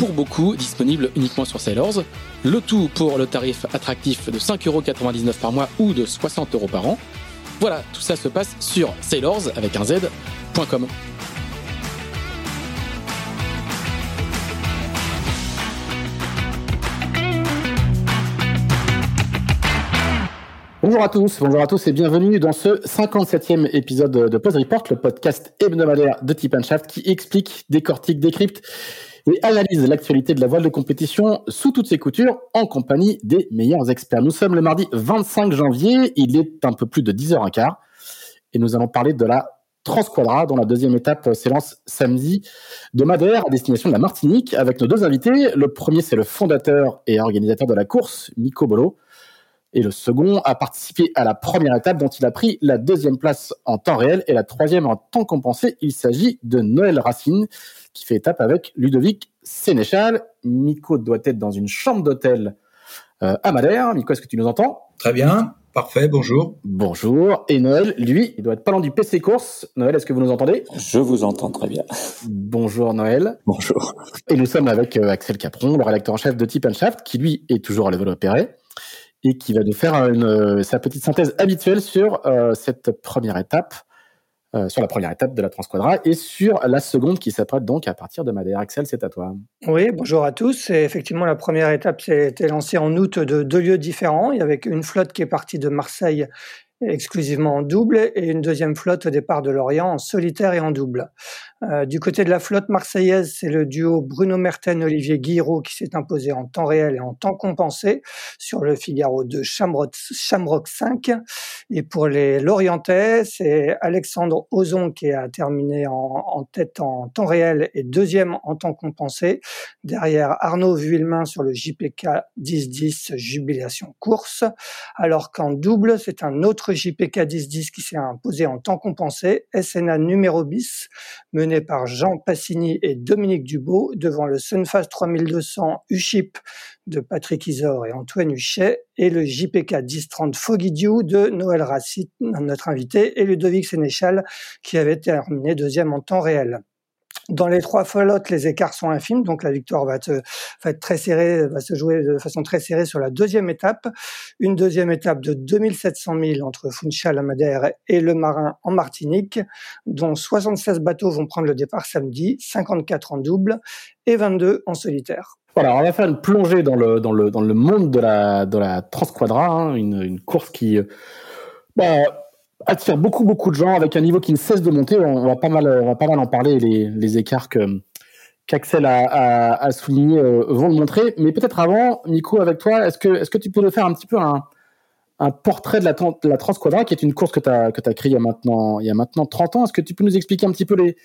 pour beaucoup disponible uniquement sur Sailors. Le tout pour le tarif attractif de 5,99€ par mois ou de 60€ par an. Voilà, tout ça se passe sur sailors avec un z.com. Bonjour à tous, bonjour à tous et bienvenue dans ce 57e épisode de Pause Report, le podcast hebdomadaire de Tip Shaft qui explique, décortique, décrypte et analyse l'actualité de la voile de compétition sous toutes ses coutures en compagnie des meilleurs experts. Nous sommes le mardi 25 janvier, il est un peu plus de 10h15 et nous allons parler de la Transquadra dont la deuxième étape s'élance samedi de Madère à destination de la Martinique avec nos deux invités. Le premier c'est le fondateur et organisateur de la course, Nico Bolo. Et le second a participé à la première étape dont il a pris la deuxième place en temps réel et la troisième en temps compensé. Il s'agit de Noël Racine qui fait étape avec Ludovic Sénéchal. Miko doit être dans une chambre d'hôtel euh, à Madère. Miko, est-ce que tu nous entends? Très bien, parfait, bonjour. Bonjour. Et Noël, lui, il doit être pas loin du PC Course. Noël, est-ce que vous nous entendez? Je vous entends très bien. Bonjour Noël. Bonjour. Et nous sommes avec euh, Axel Capron, le rédacteur en chef de Tip Shaft, qui lui est toujours à level opéré et qui va nous faire euh, sa petite synthèse habituelle sur cette première étape euh, sur la première étape de la Transquadra et sur la seconde qui s'apprête donc à partir de Madère. Axel, c'est à toi. Oui, bonjour à tous. Et effectivement, la première étape s'est été lancée en août de deux lieux différents. Il y avait une flotte qui est partie de Marseille exclusivement en double et une deuxième flotte au départ de Lorient en solitaire et en double. Euh, du côté de la flotte marseillaise, c'est le duo Bruno Merten-Olivier Guiraud qui s'est imposé en temps réel et en temps compensé sur le Figaro de Shamrock, 5. Et pour les Lorientais, c'est Alexandre Ozon qui a terminé en, tête en temps réel et deuxième en temps compensé. Derrière Arnaud Vuillemin sur le JPK 10-10 Jubilation Course. Alors qu'en double, c'est un autre JPK 10-10 qui s'est imposé en temps compensé. SNA numéro bis, mené par Jean Passini et Dominique Dubo devant le Sunfast 3200 USHIP de Patrick Isor et Antoine Huchet et le JPK 1030 Foggy Dew de Noël Racine, notre invité, et Ludovic Sénéchal qui avait terminé deuxième en temps réel. Dans les trois flottes, les écarts sont infimes, donc la victoire va, va, être très serrée, va se jouer de façon très serrée sur la deuxième étape. Une deuxième étape de 2700 000 entre Funchal à Madère et Le Marin en Martinique, dont 76 bateaux vont prendre le départ samedi, 54 en double et 22 en solitaire. Voilà, on va faire une plongée dans le, dans le, dans le monde de la, de la Transquadra, hein, une, une course qui... Bah, attire beaucoup beaucoup de gens avec un niveau qui ne cesse de monter. On va pas mal, on va pas mal en parler. Les, les écarts que qu'Axel a, a, souligné euh, vont le montrer. Mais peut-être avant, Nico, avec toi, est-ce que est-ce que tu peux nous faire un petit peu un, un portrait de la, de la Transquadra, qui est une course que tu as as créée il y a maintenant il y a maintenant 30 ans. Est-ce que tu peux nous expliquer un petit peu les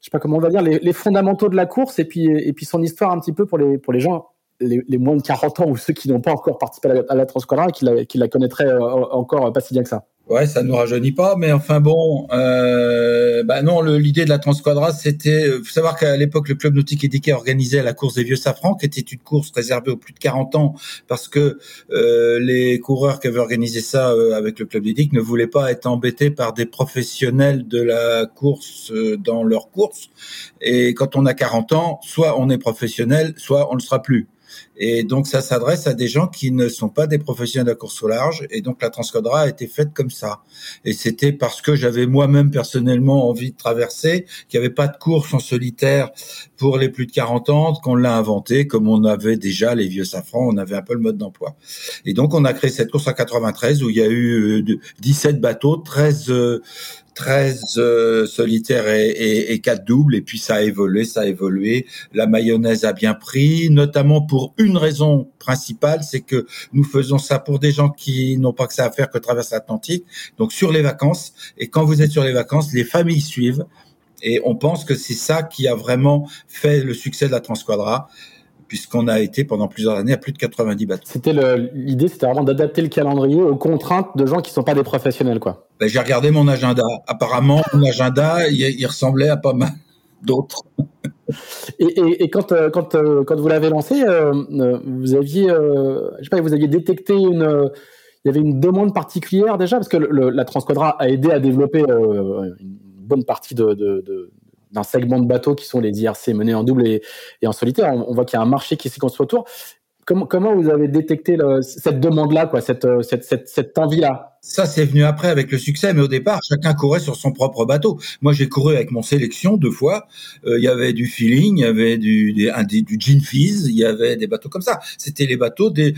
je sais pas comment on va dire les, fondamentaux de la course et puis et puis son histoire un petit peu pour les pour les gens les, les, moins de 40 ans ou ceux qui n'ont pas encore participé à la, à la Transquadra et qui la, qui la connaîtraient euh, encore pas si bien que ça? Ouais, ça nous rajeunit pas, mais enfin bon, euh, bah non, l'idée de la Transquadra, c'était, euh, faut savoir qu'à l'époque, le club nautique édiqué organisait la course des vieux safrans, qui était une course réservée aux plus de 40 ans, parce que euh, les coureurs qui avaient organisé ça euh, avec le club d'édique ne voulaient pas être embêtés par des professionnels de la course euh, dans leur course. Et quand on a 40 ans, soit on est professionnel, soit on ne sera plus. Et donc, ça s'adresse à des gens qui ne sont pas des professionnels de la course au large. Et donc, la Transcodra a été faite comme ça. Et c'était parce que j'avais moi-même personnellement envie de traverser, qu'il n'y avait pas de course en solitaire pour les plus de 40 ans, qu'on l'a inventé, comme on avait déjà les vieux safrans, on avait un peu le mode d'emploi. Et donc, on a créé cette course en 93 où il y a eu 17 euh, bateaux, 13 13 euh, solitaires et, et, et 4 doubles, et puis ça a évolué, ça a évolué. La mayonnaise a bien pris, notamment pour une raison principale, c'est que nous faisons ça pour des gens qui n'ont pas que ça à faire que traverser l'Atlantique, donc sur les vacances. Et quand vous êtes sur les vacances, les familles suivent. Et on pense que c'est ça qui a vraiment fait le succès de la Transquadra puisqu'on a été pendant plusieurs années à plus de 90 bateaux. C'était l'idée, c'était vraiment d'adapter le calendrier aux contraintes de gens qui sont pas des professionnels, quoi. Ben, j'ai regardé mon agenda. Apparemment, mon agenda, il, ressemblait à pas mal d'autres. Et, quand, euh, quand, euh, quand vous l'avez lancé, euh, vous aviez, je sais pas, vous aviez détecté une, il y avait une demande particulière déjà? Parce que la Transquadra a aidé à développer une bonne partie de d'un segment de bateaux qui sont les IRC menés en double et, en solitaire. On, voit qu'il y a un marché qui s'est construit autour. Comment, vous avez détecté cette demande-là, quoi, cette, cette, envie-là? Ça, c'est venu après avec le succès, mais au départ, chacun courait sur son propre bateau. Moi, j'ai couru avec mon sélection deux fois. Euh, il y avait du feeling, il y avait du, des, du gin fizz, il y avait des bateaux comme ça. C'était les bateaux des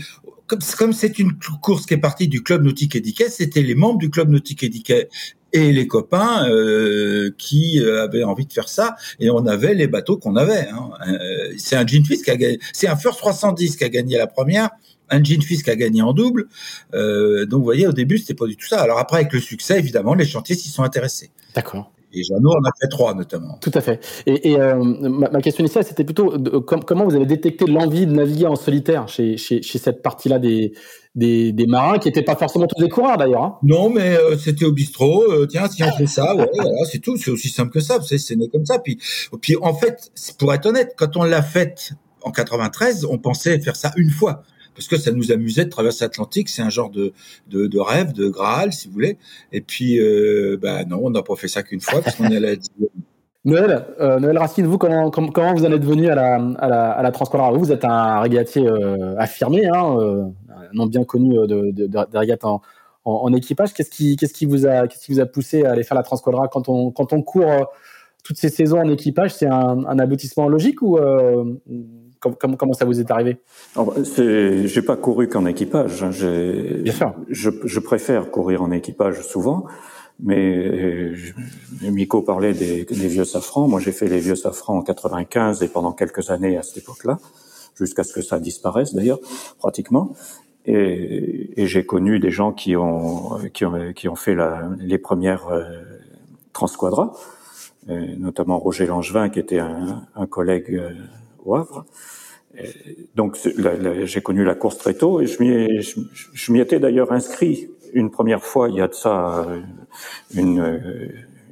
comme c'est une course qui est partie du club nautique édiquet, c'était les membres du club nautique édiquet et les copains euh, qui euh, avaient envie de faire ça et on avait les bateaux qu'on avait hein. euh, c'est un Gene qui a gagné c'est un First 310 qui a gagné la première un Gene qui a gagné en double donc vous voyez au début c'était pas du tout ça alors après avec le succès évidemment les chantiers s'y sont intéressés d'accord et Jeannot en a fait trois notamment. Tout à fait. Et, et ma, question initiale, c'était plutôt comment vous avez détecté l'envie de naviguer en solitaire chez, chez, chez cette partie-là des, des, des marins qui n'étaient pas forcément tous des coureurs d'ailleurs. Hein. Non, mais euh, c'était au bistrot. Euh, tiens, si on fait ça, ouais, voilà, c'est tout. C'est aussi simple que ça. C'est né comme ça. Puis, puis en fait, pour être honnête, quand on l'a fait en 93, on pensait faire ça une fois parce que ça nous amusait de traverser l'Atlantique. C'est un genre de, de, de, rêve, de Graal, si vous voulez. Et puis, euh, bah non, on n'a pas fait ça qu'une fois parce qu'on est allé Noël, euh, Noël Racine, vous, comment, comment, vous en êtes venu à la, à la, à la Vous êtes un régatier euh, affirmé, hein, euh, nom bien connu de, de, de régates en, en, équipage. Qu'est-ce qui, qu'est-ce qui, vous a, qu'est-ce qui vous a poussé à aller faire la Transquadra quand on, quand on court toutes ces saisons en équipage? C'est un, un, aboutissement logique ou comment, comment ça vous est arrivé? J'ai pas couru qu'en équipage. Hein. Bien sûr. Je, je préfère courir en équipage souvent. Mais euh, Miko parlait des, des, vieux safrans. Moi, j'ai fait les vieux safrans en 95 et pendant quelques années à cette époque-là, jusqu'à ce que ça disparaisse d'ailleurs, pratiquement. Et, et j'ai connu des gens qui ont qui ont, qui ont fait la, les premières euh, transquadras, euh, notamment Roger Langevin, qui était un, un collègue euh, au Havre. donc j'ai connu la course très tôt et je m'y je, m'y étais d'ailleurs inscrit une première fois il y a de ça euh, une,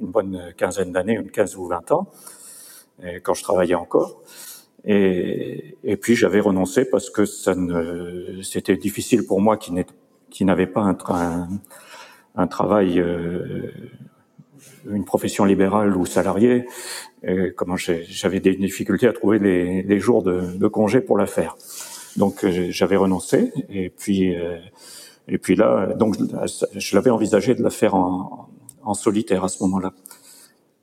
une bonne quinzaine d'années, une 15 ou 20 ans, quand je travaillais encore. Et, et puis j'avais renoncé parce que ça ne, c'était difficile pour moi qui qui n'avait pas un, un, un travail, euh, une profession libérale ou salariée. Comment j'avais des difficultés à trouver les, les jours de, de, congé pour la faire. Donc j'avais renoncé. Et puis et puis là, donc, je l'avais envisagé de la faire en, en solitaire à ce moment-là.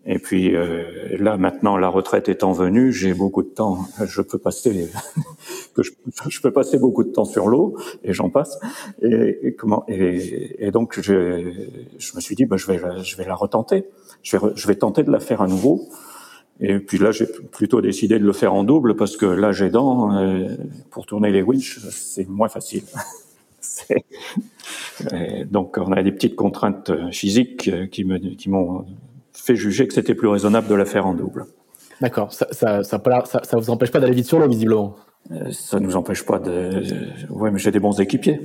Et puis euh, là, maintenant, la retraite étant venue, j'ai beaucoup de temps. Je peux passer, je, peux passer beaucoup de temps sur l'eau, et j'en passe. Et, comment et, donc, je, me suis dit, bah, je vais, la retenter. Je vais, tenter de la faire à nouveau. Et puis là, j'ai plutôt décidé de le faire en double parce que là, j'ai dents. Euh, pour tourner les winches, c'est moins facile. donc, on a des petites contraintes euh, physiques euh, qui m'ont fait juger que c'était plus raisonnable de la faire en double. D'accord. Ça, ça, ça, ça, vous empêche pas d'aller vite sur l'eau, visiblement. Euh, ça nous empêche pas de. Ouais, mais j'ai des bons équipiers.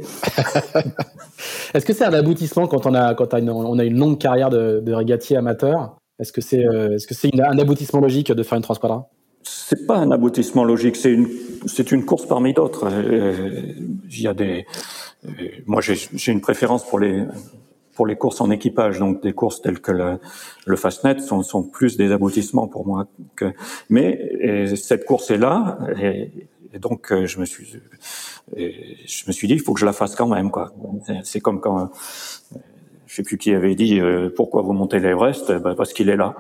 Est-ce que c'est un aboutissement quand on a quand on a une longue carrière de, de régatier amateur? Est-ce que c'est est-ce que c'est un aboutissement logique de faire une transquadra c'est pas un aboutissement logique, c'est une c'est une course parmi d'autres. Il y a des euh, moi, j'ai une préférence pour les pour les courses en équipage, donc des courses telles que le, le Fastnet sont, sont plus des aboutissements pour moi. Que, mais cette course est là, et donc je me suis, je me suis dit, il faut que je la fasse quand même, quoi. C'est comme quand, je sais plus qui avait dit, pourquoi vous montez l'Everest ben, Parce qu'il est là.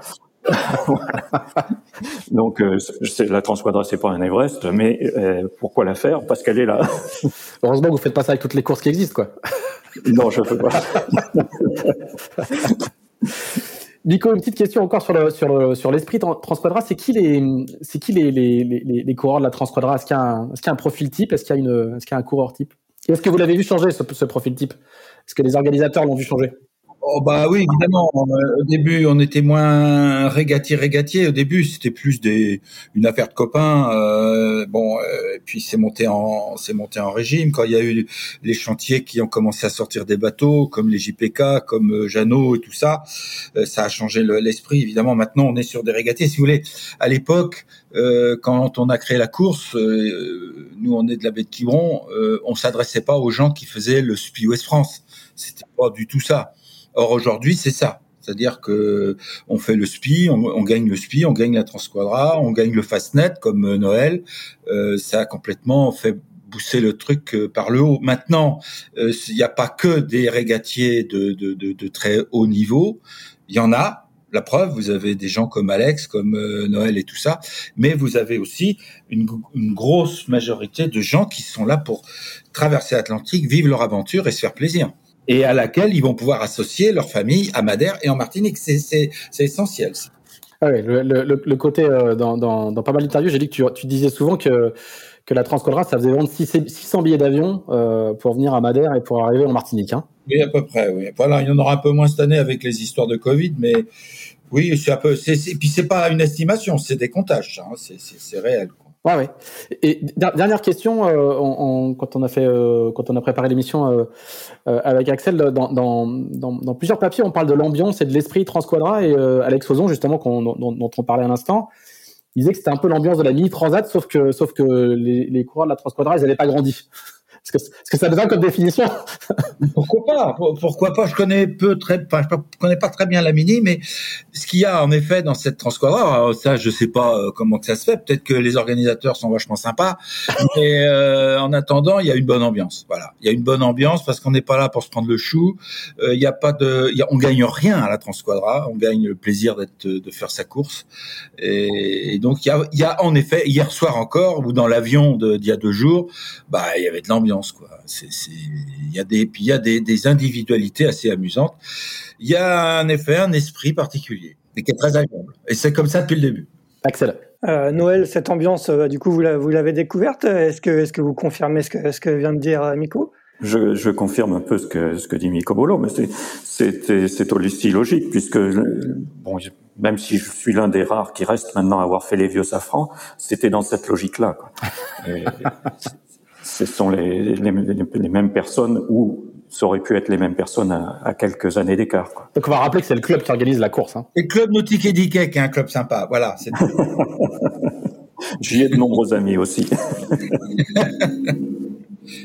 Donc, euh, la Transquadra, c'est pas un Everest, mais euh, pourquoi la faire? Parce qu'elle est là. Heureusement que vous faites pas ça avec toutes les courses qui existent, quoi. non, je ne fais pas. Nico, une petite question encore sur le sur sur l'esprit Transquadra. C'est qui les c'est qui les, les, les, coureurs de la Transquadra? Est-ce qu'il y a un est-ce qu'il y a un profil type? Est-ce qu'il y a une est-ce qu'il y a un coureur type? Est-ce que vous l'avez vu changer ce, ce profil type? Est-ce que les organisateurs l'ont vu changer? Oh bah oui, évidemment. Euh, au début, on était moins régatier régatier. Au début, c'était plus des une affaire de copains. Euh, bon, euh, et puis c'est monté en c'est monté en régime quand il y a eu les chantiers qui ont commencé à sortir des bateaux, comme les JPK, comme Jeannot et tout ça. ça a changé l'esprit. évidemment, maintenant, on est sur des régatiers. Si vous voulez, à l'époque, quand on a créé la course, nous on est de la baie de Quiberon, on s'adressait pas aux gens qui faisaient le West France. C'était pas du tout ça. Or aujourd'hui, c'est ça. C'est-à-dire que on fait le SPI, on, gagne le SPI, on gagne la Transquadra, on gagne le Fastnet comme euh, Noël. Euh, ça a complètement fait pousser le truc euh, par le haut. Maintenant, il n'y a pas que des régatiers de, de, de, de très haut niveau. Il y en a, la preuve, vous avez des gens comme Alex, comme Noël et tout ça, mais vous avez aussi une, une, grosse majorité de gens qui sont là pour traverser l'Atlantique, vivre leur aventure et se faire plaisir et à laquelle ils vont pouvoir associer leur famille à Madère et en Martinique. C'est essentiel. Ah oui, le, le, le côté euh, dans, dans, dans, pas mal d'interviews, j'ai dit que tu, tu, disais souvent que que la Transcolra, ça faisait vendre 600 billets d'avion euh, pour venir à Madère et pour arriver en Martinique. Hein. Oui, à peu près. Oui. Voilà, il y en aura un peu moins cette année avec les histoires de Covid, mais oui, c'est un peu. Puis c'est pas une estimation, c'est des comptages. Hein. C'est réel. Quoi. Ouais, ouais. Et dernière question, euh, quand on a fait, euh, quand on a préparé l'émission euh, avec Axel, dans, dans, dans, plusieurs papiers, on parle de l'ambiance et de l'esprit Transquadra et Alex Ozon, justement, dont, on parlait à l'instant, il disait que c'était un peu l'ambiance de la mini transat, sauf que, sauf que les, les coureurs de la Transquadra, ils n'avaient pas grandi. Est-ce que, ça besoin comme définition Pourquoi pas? Pourquoi pas? Je connais peu très, enfin, je connais pas très bien la mini, mais ce qu'il y a en effet dans cette Transquadra, ça, je sais pas euh, comment que ça se fait. Peut-être que les organisateurs sont vachement sympas, mais euh, en attendant, il y a une bonne ambiance. Voilà, il y a une bonne ambiance parce qu'on n'est pas là pour se prendre le chou. Euh, il y a pas de, y a, on gagne rien à la Transquadra. On gagne le plaisir d'être, de faire sa course. Et, donc il y a, il y a en effet hier soir encore ou dans l'avion d'il y a deux jours, bah il y avait de l'ambiance il y a des, puis il y a des, individualités assez amusantes. Il y a en effet un esprit particulier et qui est très agréable. Et c'est comme ça depuis le début. Excellent. Euh, Noël, cette ambiance, euh, du coup, vous l'avez découverte? Est-ce que, est-ce que vous confirmez ce que, ce que vient de dire euh, Miko? Je, je, confirme un peu ce que, ce que dit Miko Bolo, mais c'est aussi logique, puisque bon, même si je suis l'un des rares qui reste maintenant à avoir fait les vieux safrans, c'était dans cette logique-là. ce sont les, les, les, mêmes personnes ou ça aurait pu être les mêmes personnes à, quelques années d'écart. Donc on va rappeler que c'est le club qui organise la course. Hein. Et le club nautique Ediquet qui est un club sympa. Voilà. J'y ai de nombreux amis aussi.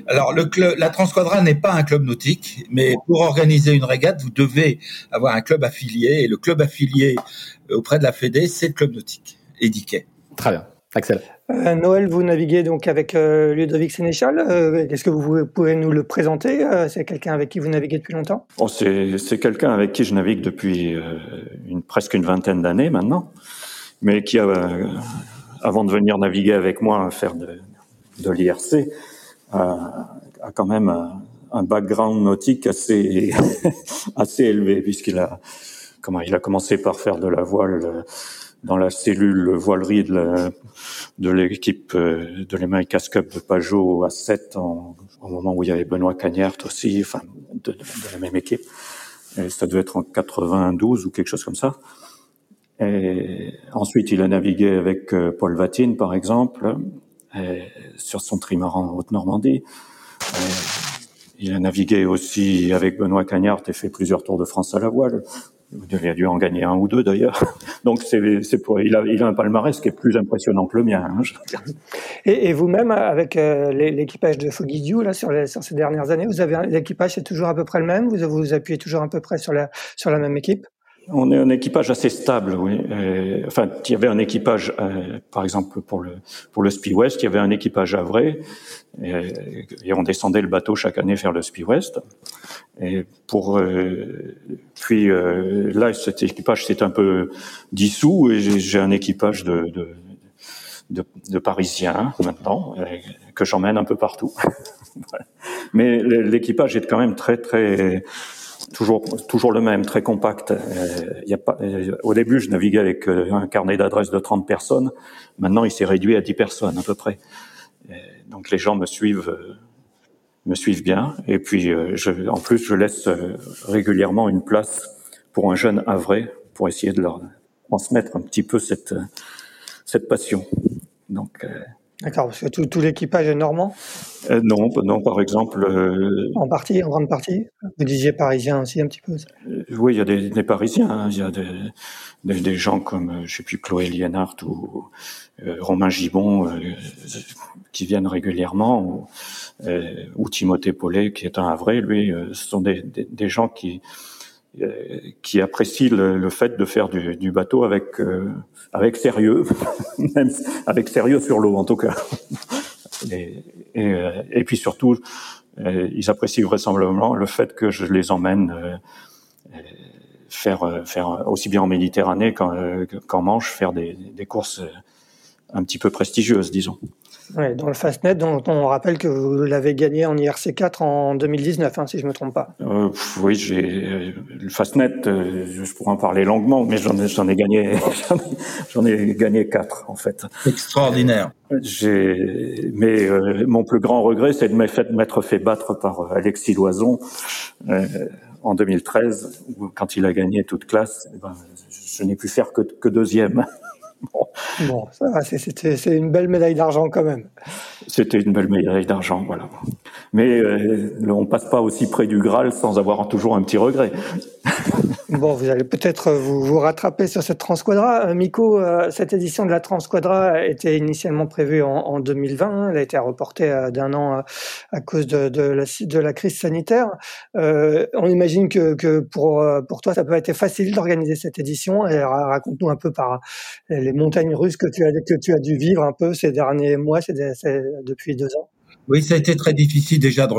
Alors le club, la Transquadra n'est pas un club nautique, mais pour organiser une régate, vous devez avoir un club affilié et le club affilié auprès de la Fédé, c'est le club nautique Ediquet. Très bien. Axel. Euh, Noël, vous naviguez donc avec euh, Ludovic Sénéchal. Euh, est-ce que vous pouvez nous le présenter? C'est quelqu'un avec qui vous naviguez depuis longtemps? Oh, C'est quelqu'un avec qui je navigue depuis presque une vingtaine d'années maintenant, mais qui, avant de venir naviguer avec moi, faire de, l'IRC, a, quand même un, background nautique assez, assez élevé, puisqu'il a, a commencé par faire de la voile dans la cellule voilerie de l'équipe de, de l'America's Cup de Pajot à 7 en, au moment où il y avait Benoît Cagnert aussi, enfin de, la même équipe. Ça devait être en 92 ou quelque chose comme ça. Ensuite, il a navigué avec euh, Paul Vatine, par exemple, sur son trimaran en Haute-Normandie. Il a navigué aussi avec Benoît Cagnard et fait plusieurs tours de France à la voile. Il a dû en gagner un ou deux d'ailleurs. Donc c'est pour il a, il a un palmarès qui est plus impressionnant que le mien. Hein, et, vous-même avec euh, l'équipage de Foggy là sur, sur ces dernières années, vous avez l'équipage c'est toujours à peu près le même? Vous vous appuyez toujours à peu près sur la sur la même équipe? On est un équipage assez stable, oui. Euh, enfin, il y avait un équipage, euh, par exemple pour le pour le Spi West, il y avait un équipage à vrai, et, et, on descendait le bateau chaque année vers le Spi West. Et pour euh, puis euh, là, cet équipage s'est un peu dissous et j'ai un équipage de, de de, de, Parisiens maintenant que j'emmène un peu partout. Mais l'équipage est quand même très très toujours toujours le même, très compact. Euh, y a pas, euh, au début, je naviguais avec euh, un carnet d'adresses de 30 personnes. Maintenant, il s'est réduit à 10 personnes à peu près. donc les gens me suivent me suivent bien. Et puis, je, en plus, je laisse régulièrement une place pour un jeune havrais pour essayer de leur transmettre un petit peu cette cette passion. Donc D'accord, parce que tout, tout l'équipage est normand euh, Non, non, par exemple. Euh, en partie, en grande partie Vous disiez parisien aussi un petit peu euh, Oui, il y a des, des Parisiens, hein. il y a des, des, des, gens comme, je sais plus, Chloé Lienhardt ou Romain Gibon qui viennent régulièrement, ou, ou Timothée Paulet qui est un Havrais, lui, ce sont des, des, gens qui qui apprécient le, le, fait de faire du, du bateau avec avec sérieux, même avec sérieux sur l'eau en tout cas. Et, et, euh, puis surtout, euh, ils apprécient vraisemblablement le fait que je les emmène euh, faire, faire aussi bien en Méditerranée qu'en Manche, faire des, des courses un petit peu prestigieuses, disons. Ouais, dans le Fastnet, dont on rappelle que vous l'avez gagné en IRC4 en 2019, hein, si je me trompe pas. Euh, oui, j'ai euh, le Fastnet, euh, je pourrais en parler longuement, mais j'en ai, j'en ai gagné, j'en ai, gagné quatre en fait. Extraordinaire. J'ai, mais euh, mon plus grand regret, c'est de m'être fait battre par Alexis Loison en 2013, où, quand il a gagné toute classe. Eh ben, je n'ai pu faire que, que deuxième. Bon, c'est une belle médaille d'argent quand même. C'était une belle médaille d'argent, voilà. Mais euh, on passe pas aussi près du Graal sans avoir toujours un petit regret. Bon, vous allez peut-être vous, vous, rattraper sur cette Transquadra. Euh, Miko, euh, cette édition de la Transquadra était initialement prévue en, en 2020. Elle a été reportée euh, d'un an à cause de, de, la, de, la, crise sanitaire. Euh, on imagine que, que, pour, pour toi, ça peut être facile d'organiser cette édition. Raconte-nous un peu par les montagnes russes que tu as, que tu as dû vivre un peu ces derniers mois, c'est depuis deux ans. Oui, ça a été très difficile déjà de,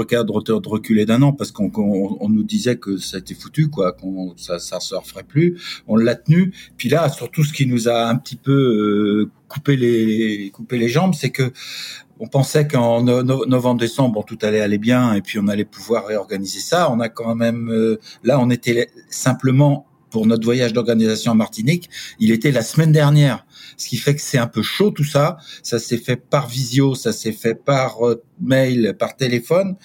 reculer d'un an parce qu'on on, nous disait que ça été foutu, quoi, qu'on ça, ça se referait plus. On l'a tenu. Puis là, surtout, ce qui nous a un petit peu euh, coupé les coupé les jambes, c'est que on pensait qu'en novembre-décembre, bon, tout allait aller bien et puis on allait pouvoir réorganiser ça. On a quand même euh, là, on était simplement pour notre voyage d'organisation en Martinique, il était la semaine dernière. Ce qui fait que c'est un peu chaud tout ça. Ça s'est fait par visio, ça s'est fait par euh, mail, par téléphone,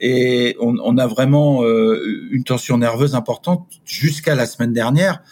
et on, on a vraiment euh, une tension nerveuse importante jusqu'à la semaine dernière.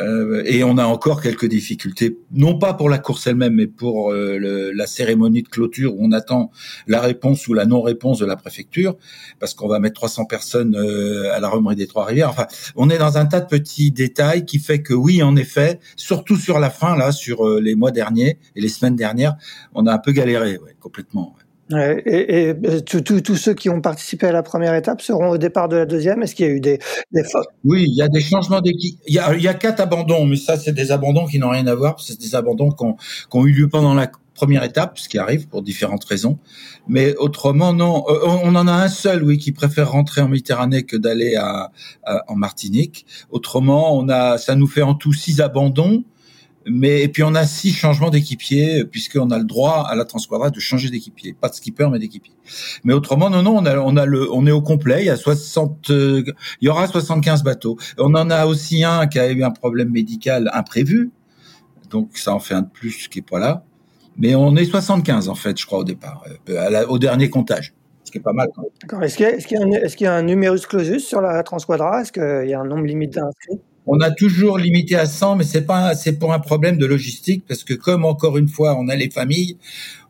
Euh, et on a encore quelques difficultés, non pas pour la course elle-même, mais pour euh, le, la cérémonie de clôture où on attend la réponse ou la non-réponse de la préfecture, parce qu'on va mettre 300 personnes euh, à la remerie des Trois-Rivières. Enfin, on est dans un tas de petits détails qui fait que oui, en effet, surtout sur la fin, là, sur les mois derniers et les semaines dernières, on a un peu galéré, ouais, complètement. Ouais. Et, et tous ceux qui ont participé à la première étape seront au départ de la deuxième. Est-ce qu'il y a eu des, fautes Oui, il y a des changements d'équipe. Il y a, quatre abandons, mais ça, c'est des abandons qui n'ont rien à voir. C'est des abandons qui ont, qui ont eu lieu pendant la première étape, ce qui arrive pour différentes raisons. Mais autrement, non. Euh, on en a un seul, oui, qui préfère rentrer en Méditerranée que d'aller à, à, en Martinique. Autrement, on a, ça nous fait en tout six abandons. Mais et puis on a six changements d'équipier puisqu'on a le droit à la Transquadra de changer d'équipier, pas de skipper mais d'équipier. Mais autrement non non on a on a le on est au complet, il y a 60 euh, il y aura 75 bateaux. On en a aussi un qui a eu un problème médical imprévu. Donc ça en fait un de plus qui est pas là. Mais on est 75 en fait, je crois au départ euh, au dernier comptage. Ce qui est pas mal. Est-ce qu'il y, a un numerus clausus sur la Transquadra? Est-ce qu'il y a un nombre limité d'inscrits? On a toujours limité à 100, mais c'est pas c'est pour un problème de logistique parce que comme encore une fois on a les familles,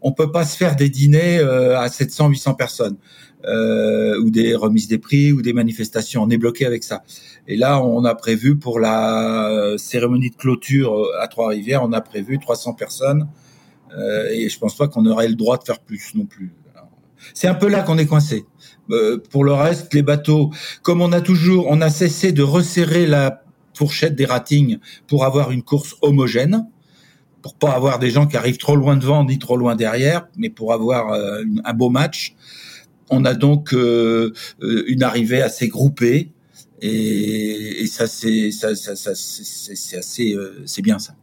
on peut pas se faire des dîners euh, à 700 800 personnes euh, ou des remises des prix ou des manifestations. On est bloqué avec ça. Et là on a prévu pour la cérémonie de clôture euh, à Trois-Rivières, on a prévu 300 personnes euh, et je pense pas qu'on aurait le droit de faire plus non plus. C'est un peu là qu'on est coincé. Euh, pour le reste, les bateaux, comme on a toujours, on a cessé de resserrer la fourchette des ratings pour avoir une course homogène, pour pas avoir des gens qui arrivent trop loin devant ni trop loin derrière, mais pour avoir euh, un beau match. On a donc euh, une arrivée assez groupée et, ça c'est ça c'est assez c'est bien ça.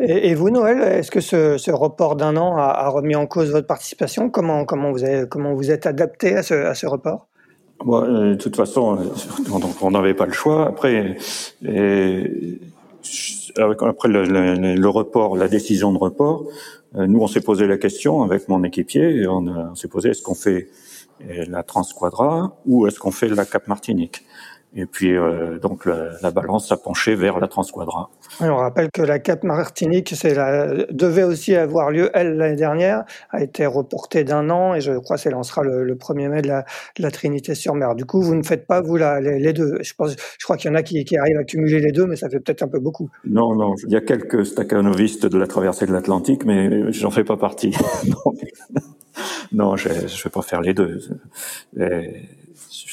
Et, vous, Noël, est-ce que ce, report d'un an a, remis en cause votre participation? Comment, comment, vous avez, comment vous êtes adapté à ce, à ce report? Euh, De toute façon, euh, on n'avait pas le choix. Après, et, après le, le, report, la décision de report, euh, nous, on s'est posé la question avec mon équipier. on, on s'est posé est-ce qu'on fait la Transquadra ou est-ce qu'on fait la Cap Martinique? Et puis euh, donc la, balance a penché vers la Transquadra. on rappelle que la Cap Martinique la, devait aussi avoir lieu elle l'année dernière, a été reportée d'un an et je crois qu'elle lancera le, le 1er mai de la, la Trinité-sur-Mer. Du coup, vous ne faites pas vous la, les, deux. Je pense, je crois qu'il y en a qui, qui, arrivent à cumuler les deux, mais ça fait peut-être un peu beaucoup. Non, non, il y a quelques staccanovistes de la traversée de l'Atlantique, mais j'en fais pas partie. non, je ne vais pas faire les deux. Et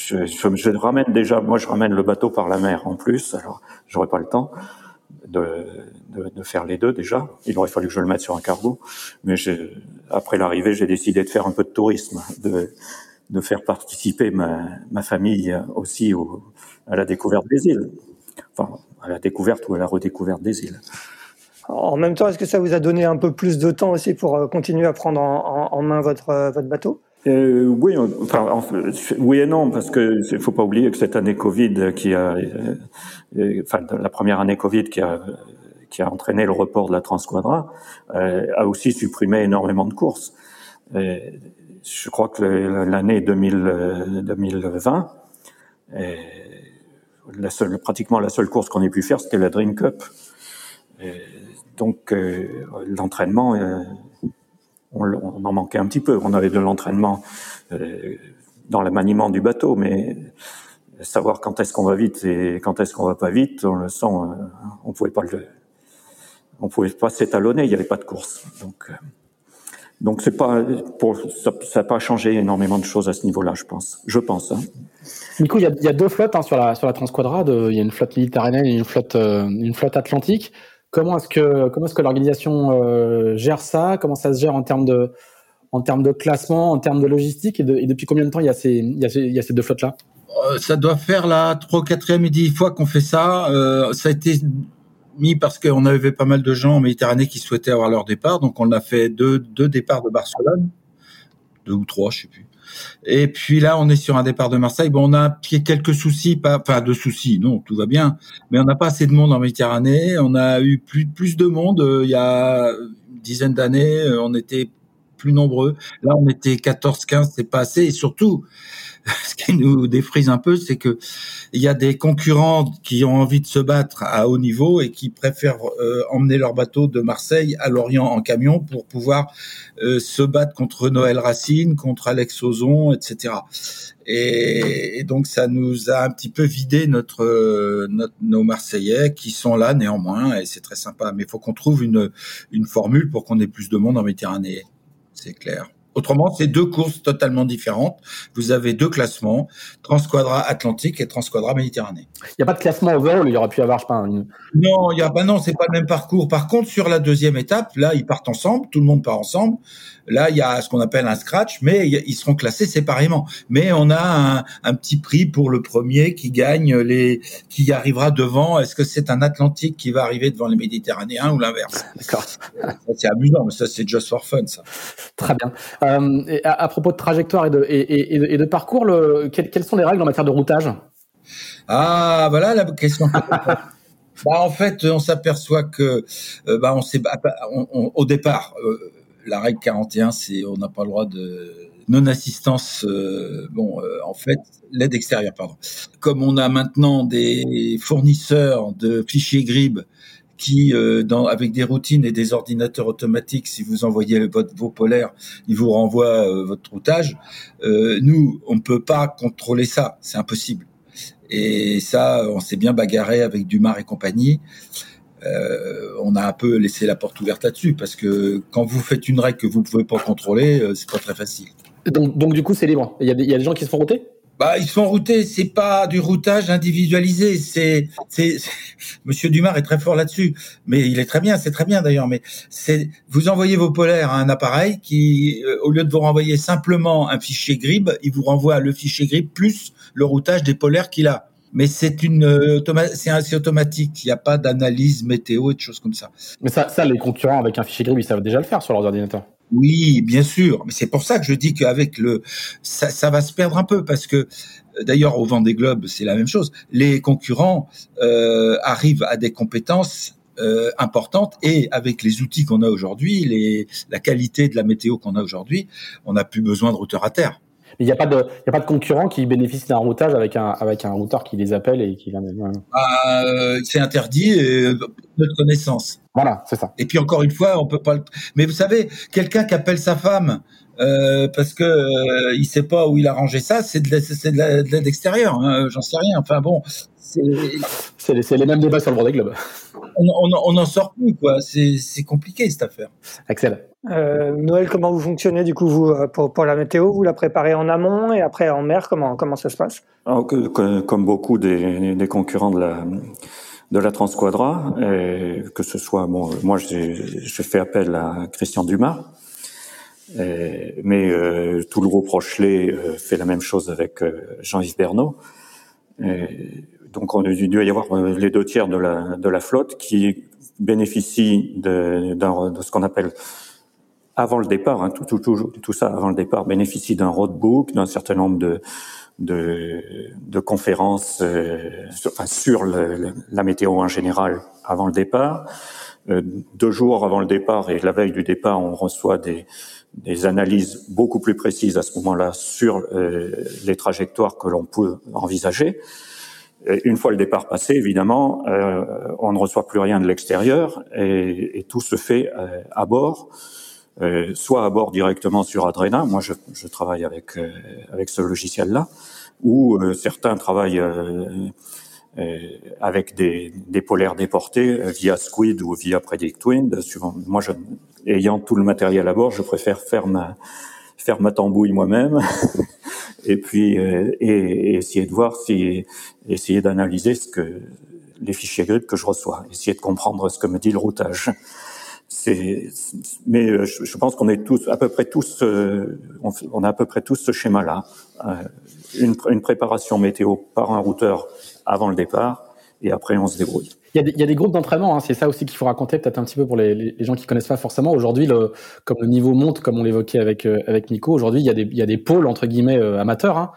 je, ramène déjà, moi je ramène le bateau par la mer en plus, alors j'aurais pas le temps de, faire les deux déjà. Il aurait fallu que je le mette sur un cargo, mais après l'arrivée, j'ai décidé de faire un peu de tourisme, de, faire participer ma, famille aussi au, à la découverte des îles, enfin à la découverte ou à la redécouverte des îles. En même temps, est-ce que ça vous a donné un peu plus de temps aussi pour euh, continuer à prendre en, en, en main votre, euh, votre bateau? Euh, oui, enfin, oui et non, parce que faut pas oublier que cette année Covid qui a, euh, euh, enfin, la première année Covid qui a, qui a entraîné le report de la Transquadra, euh, a aussi supprimé énormément de courses. Et je crois que l'année 2020, la seule, pratiquement la seule course qu'on ait pu faire, c'était la Dream Cup. Et donc, l'entraînement on, en manquait un petit peu. On avait de l'entraînement euh, dans le maniement du bateau, mais savoir quand est-ce qu'on va vite et quand est-ce qu'on va pas vite, on le sent, euh, on pouvait pas le, on pouvait pas s'étalonner, il n'y avait pas de course. Donc, euh, donc c'est pas, pour, ça n'a pas changé énormément de choses à ce niveau-là, je pense. Je pense. Hein. Du coup, il y a, deux flottes hein, sur la sur la Transquadra. Il y a une flotte méditerranéenne et une flotte une flotte atlantique. Comment est-ce que comment est-ce que l'organisation euh, gère ça? Comment ça se gère en termes de en termes de classement, en termes de logistique? Et, depuis combien de temps il y a ces il y a ces, il y a ces deux flottes là euh, Ça doit faire la 3 quatrième et dix fois qu'on fait ça. Euh, ça a été mis parce qu'on avait pas mal de gens en Méditerranée qui souhaitaient avoir leur départ, donc on a fait deux deux départs de Barcelone, deux ou trois, je sais plus. Et puis là, on est sur un départ de Marseille. Bon, on a quelques soucis, pas, enfin de soucis, non, tout va bien. Mais on n'a pas assez de monde en Méditerranée. On a eu plus, de monde euh, il y a une dizaine d'années. Euh, on était plus nombreux. Là, on était 14, 15, c'est pas assez. Et surtout, ce qui nous défrise un peu, c'est que il y a des concurrents qui ont envie de se battre à haut niveau et qui préfèrent euh, emmener leur bateau de Marseille à Lorient en camion pour pouvoir euh, se battre contre Noël Racine, contre Alex Ozon, etc. Et, donc ça nous a un petit peu vidé notre, notre, nos Marseillais qui sont là néanmoins et c'est très sympa. Mais il faut qu'on trouve une, une formule pour qu'on ait plus de monde en Méditerranée, c'est clair. Autrement, c'est deux courses totalement différentes. Vous avez deux classements, Transquadra Atlantique et Transquadra Méditerranée. Il n'y a pas de classement overall, il y aurait pu y avoir, je sais pas, une... Non, il y a, bah non, c'est pas le même parcours. Par contre, sur la deuxième étape, là, ils partent ensemble, tout le monde part ensemble. Là, il y a ce qu'on appelle un scratch, mais ils seront classés séparément. Mais on a un, un, petit prix pour le premier qui gagne les, qui arrivera devant. Est-ce que c'est un Atlantique qui va arriver devant les Méditerranéens ou l'inverse? D'accord. C'est amusant, mais ça, c'est just for fun, ça. Très bien. Euh, à, propos de trajectoire et de, parcours, le, quelles, sont les règles en matière de routage? Ah, voilà la question. bah, en fait, on s'aperçoit que, euh, bah, au départ, euh, la règle 41, c'est on n'a pas le droit de non-assistance, bon, en fait, l'aide extérieure, pardon. Comme on a maintenant des fournisseurs de fichiers GRIB qui, euh, dans, avec des routines et des ordinateurs automatiques, si vous envoyez votre, vos polaires, ils vous renvoient votre routage. nous, on ne peut pas contrôler ça, c'est impossible. Et ça, on s'est bien bagarré avec Dumar et compagnie. Euh, on a un peu laissé la porte ouverte là-dessus parce que quand vous faites une règle que vous pouvez pas contrôler, euh, c'est pas très facile. Donc, donc du coup, c'est libre. Il y, a des, il y a des gens qui se font router? Bah, ils sont routés. C'est pas du routage individualisé. C'est, c'est, Monsieur Dumas est très fort là-dessus, mais il est très bien. C'est très bien d'ailleurs. Mais c'est, vous envoyez vos polaires à un appareil qui, euh, au lieu de vous renvoyer simplement un fichier GRIB, il vous renvoie le fichier GRIB plus le routage des polaires qu'il a. Mais c'est une, euh, c'est assez automatique. Il n'y a pas d'analyse météo et de choses comme ça. Mais ça, ça, les concurrents avec un fichier GRIB, ils savent déjà le faire sur leurs ordinateurs. Oui, bien sûr. Mais c'est pour ça que je dis qu'avec le, ça, va se perdre un peu parce que d'ailleurs au vent des globes, c'est la même chose. Les concurrents euh, arrivent à des compétences euh, importantes et avec les outils qu'on a aujourd'hui, les, la qualité de la météo qu'on a aujourd'hui, on n'a plus besoin de routeurs à terre. Il n'y a pas de, y a pas de concurrent qui bénéficie d'un routage avec un, avec un routeur qui les appelle et qui vient. Ah, euh, c'est interdit, et, euh, notre connaissance. Voilà, c'est ça. Et puis encore une fois, on peut pas. Mais vous savez, quelqu'un qui appelle sa femme euh, parce que euh, il sait pas où il a rangé ça, c'est de, extérieure. Hein, J'en sais rien. Enfin bon, c'est les mêmes débats sur le Vendée Globe. On n'en sort plus, quoi. C'est compliqué cette affaire. Axel. Euh, Noël, comment vous fonctionnez du coup vous euh, pour, pour, la météo? Vous la préparez en amont et après en mer? Comment comment ça se passe? Alors, Comme beaucoup des, des, concurrents de la de la Transquadra, et que ce soit bon, moi j'ai fait appel à Christian Dumas, et, mais euh, tout le groupe Rochelet euh, fait la même chose avec Jean-Yves Bernot. Et, donc on, il doit y avoir euh, les deux tiers de la, flotte qui bénéficient de, ce qu'on appelle avant le départ, hein, tout, ça avant le départ bénéficie d'un roadbook, d'un certain nombre de, conférences euh, sur, la météo en général avant le départ. Euh, deux jours avant le départ et la veille du départ, on reçoit des, analyses beaucoup plus précises à ce moment-là sur les trajectoires que l'on peut envisager une fois le départ passé, évidemment, euh, on ne reçoit plus rien de l'extérieur et, et, tout se fait euh, à bord, euh, soit à bord directement sur Adrena. Moi, je, je travaille avec euh, avec ce logiciel-là, ou euh, certains travaillent avec des, des, polaires déportés via Squid ou via PredictWind. Moi, je, ayant tout le matériel à bord, je préfère faire ma faire ma tambouille moi-même et puis euh, et, essayer de voir si essayer d'analyser ce que les fichiers GRIP que je reçois, essayer de comprendre ce que me dit le routage. C'est, mais euh, je, pense qu'on est tous à peu près tous, euh, on, a à peu près tous ce schéma-là. une, une préparation météo par un routeur avant le départ, et après on se débrouille. Il y, a des, groupes d'entraînement, hein, c'est ça aussi qu'il faut raconter peut-être un petit peu pour les, gens qui connaissent pas forcément. Aujourd'hui, comme le niveau monte, comme on l'évoquait avec euh, avec Nico, aujourd'hui il y, a des, il y a des pôles entre guillemets euh, amateurs hein,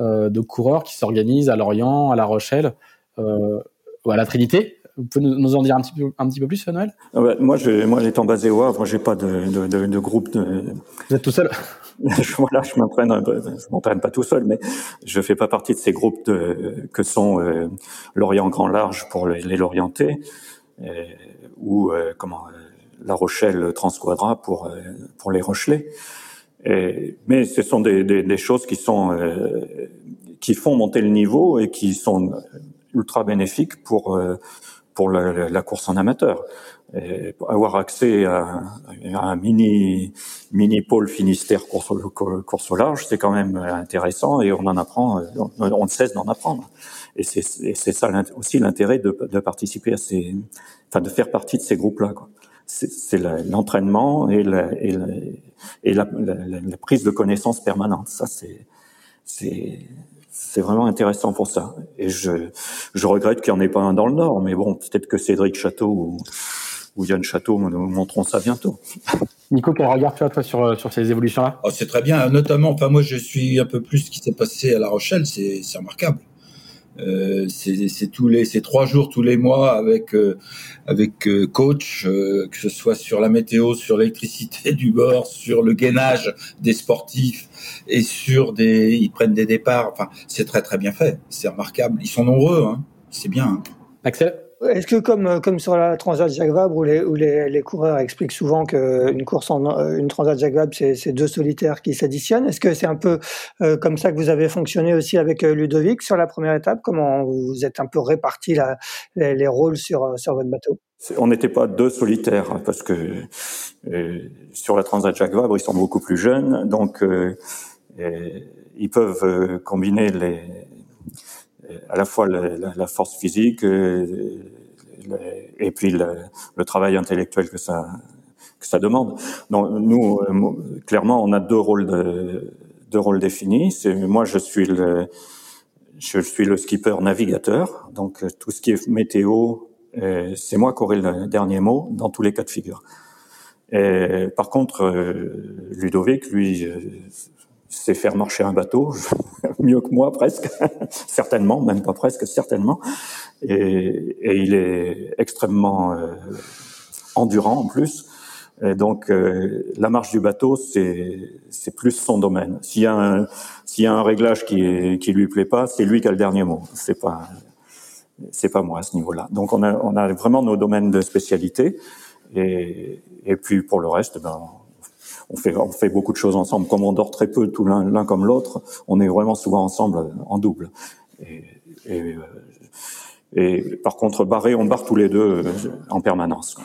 euh, de coureurs qui s'organisent à Lorient, à La Rochelle, ou à la Trinité. Vous pouvez nous en dire un petit peu, un petit peu plus, Noël ah Moi, je, moi, étant basé au Havre, j'ai pas de, de, de, de groupe. De... Vous êtes tout seul? voilà, je m'entraîne, je m'entraîne pas tout seul, mais je fais pas partie de ces groupes de, que sont euh, l'Orient Grand Large pour les, les Lorientais euh, ou euh, comment euh, La Rochelle Transquadra pour pour les Rochelais. Et, mais ce sont des, des, des choses qui sont qui font monter le niveau et qui sont ultra bénéfiques pour pour la, la course en amateur avoir accès à, un mini mini pôle Finistère course, course au large, c'est quand même intéressant et on en apprend, on, ne cesse d'en apprendre. Et c'est ça aussi l'intérêt de, de, participer à ces, enfin de faire partie de ces groupes-là. C'est l'entraînement et, la, et, la, et la, prise de connaissances permanente. Ça, c'est c'est vraiment intéressant pour ça. Et je, je regrette qu'il n'y en ait pas un dans le Nord, mais bon, peut-être que Cédric Château ou, ou Yann Château nous montreront ça bientôt. Nico, quel regard tu as toi sur, euh, sur ces évolutions-là? Oh, C'est très bien, notamment, enfin moi je suis un peu plus ce qui s'est passé à La Rochelle, c'est remarquable. Euh, c'est tous les c'est trois jours tous les mois avec euh, avec euh, coach euh, que ce soit sur la météo sur l'électricité du bord sur le gainage des sportifs et sur des ils prennent des départs enfin c'est très très bien fait c'est remarquable ils sont nombreux hein. c'est bien hein. Axel? Est-ce que comme, euh, comme sur la Transat Jacques Vabre, où les, coureurs expliquent souvent qu'une course en euh, une Transat Jacques Vabre, c'est deux solitaires qui s'additionnent, est-ce que c'est un peu euh, comme ça que vous avez fonctionné aussi avec Ludovic sur la première étape? Comment vous êtes un peu répartis la, les, les, rôles sur, sur votre bateau? On n'était pas deux solitaires, hein, parce que euh, sur la Transat Jacques Vabre, ils sont beaucoup plus jeunes, donc ils peuvent combiner les, à la fois la, force physique et puis le, travail intellectuel que ça que ça demande. Donc nous, clairement, on a deux rôles de, deux rôles définis. C'est moi, je suis le je suis le skipper navigateur, donc tout ce qui est météo, c'est moi qui aurai le dernier mot dans tous les cas de figure. Par contre, euh, Ludovic, lui, euh, sait faire marcher un bateau mieux que moi presque, certainement, même pas presque, certainement. Et, et il est extrêmement euh, endurant en plus. Donc la marche du bateau, c'est plus son domaine. S'il y y a un réglage qui qui lui plaît pas, c'est lui qui a le dernier mot. C'est pas c'est pas moi à ce niveau-là. Donc on a on a vraiment nos domaines de spécialité. Et, et puis pour le reste, ben, on fait, on fait beaucoup de choses ensemble. Comme on dort très peu tout l'un comme l'autre, on est vraiment souvent ensemble en double. Et, et, euh, et par contre, barré, on barre tous les deux euh, en permanence.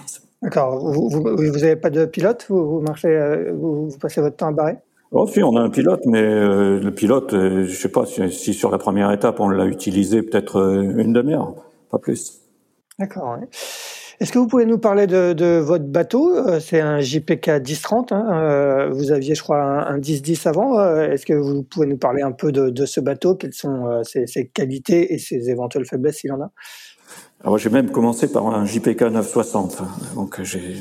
D'accord. Vous, vous, vous avez pas de pilote? Vous, vous marchez, euh, vous, passez votre temps à barrer? Oh si, on a un pilote, mais le pilote, je sais pas si, si, sur la première étape on l'a utilisé peut-être une demi-heure, pas plus. D'accord. Ouais. Est-ce que vous pouvez nous parler de, de votre bateau? Euh, C'est un JPK 1030. Hein euh, vous aviez, je crois, un, 1010 avant. Euh, est-ce que vous pouvez nous parler un peu de, de ce bateau? Quelles sont ses, ses, qualités et ses éventuelles faiblesses, s'il en a? Alors, j'ai même commencé par un JPK 960. Donc, j'ai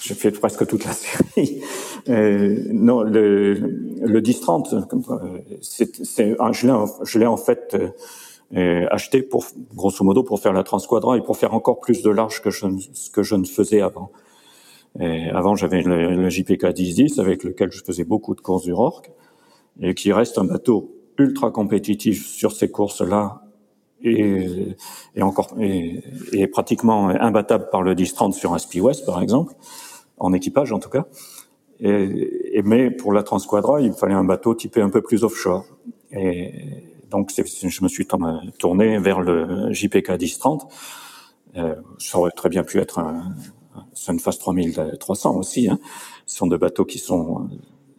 j'ai fait presque toute la série. Euh, non, le, le 1030, c'est, c'est, je l'ai en fait acheté pour grosso modo pour faire la transquadra et pour faire encore plus de large que je, que je ne faisais avant. Et avant, j'avais le, JPK 1010 avec lequel je faisais beaucoup de courses du Rorque et qui reste un bateau ultra compétitif sur ces courses-là et, et encore et, et, pratiquement imbattable par le 1030 sur un Spi West par exemple, en équipage en tout cas. Et, et, mais pour la Transquadra, il fallait un bateau typé un peu plus offshore. Et, donc, je me suis tourné vers le JPK 1030. Euh, ça aurait très bien pu être un, un Sunfast 3300 aussi. Hein. Ce sont deux bateaux qui sont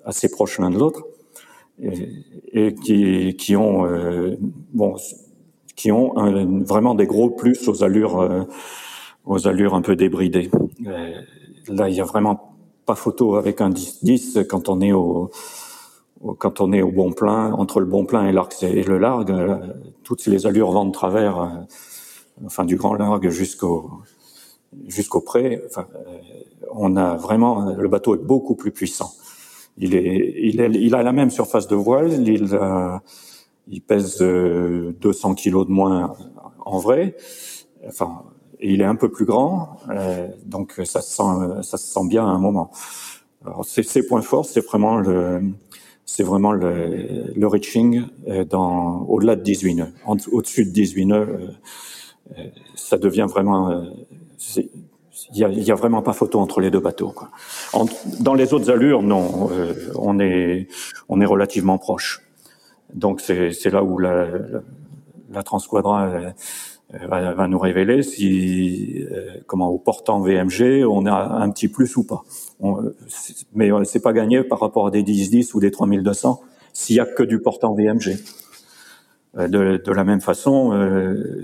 assez proches l'un de l'autre et, qui, qui, ont euh, bon, qui ont vraiment des gros plus aux allures, euh, aux allures un peu débridées. Euh, là, il y a vraiment pas photo avec un 10-10 quand on est au quand on est au bon plein, entre le bon plein et et le largue, euh, toutes les allures vent de travers, euh, enfin du grand largue jusqu'au jusqu'au pré, enfin, euh, on a vraiment le bateau est beaucoup plus puissant. Il est, il, est, il a la même surface de voile, il, il pèse 200 kilos de moins en vrai, enfin, il est un peu plus grand, donc ça se sent, ça se sent bien à un moment. Alors, ses points forts, c'est vraiment le, c'est vraiment le, le reaching euh, dans au-delà de 18 nœuds. Au-dessus de 18 nœuds, euh, euh, ça devient vraiment il y a, y a, vraiment pas photo entre les deux bateaux. Quoi. En, dans les autres allures, non, on est on est relativement proche. Donc c'est là où la, la, la Transquadra va, va, nous révéler si comment au portant VMG on a un petit plus ou pas mais c'est pas gagné par rapport à des 10-10 ou des 3200 s'il y a que du portant VMG. Euh, de, la même façon, euh,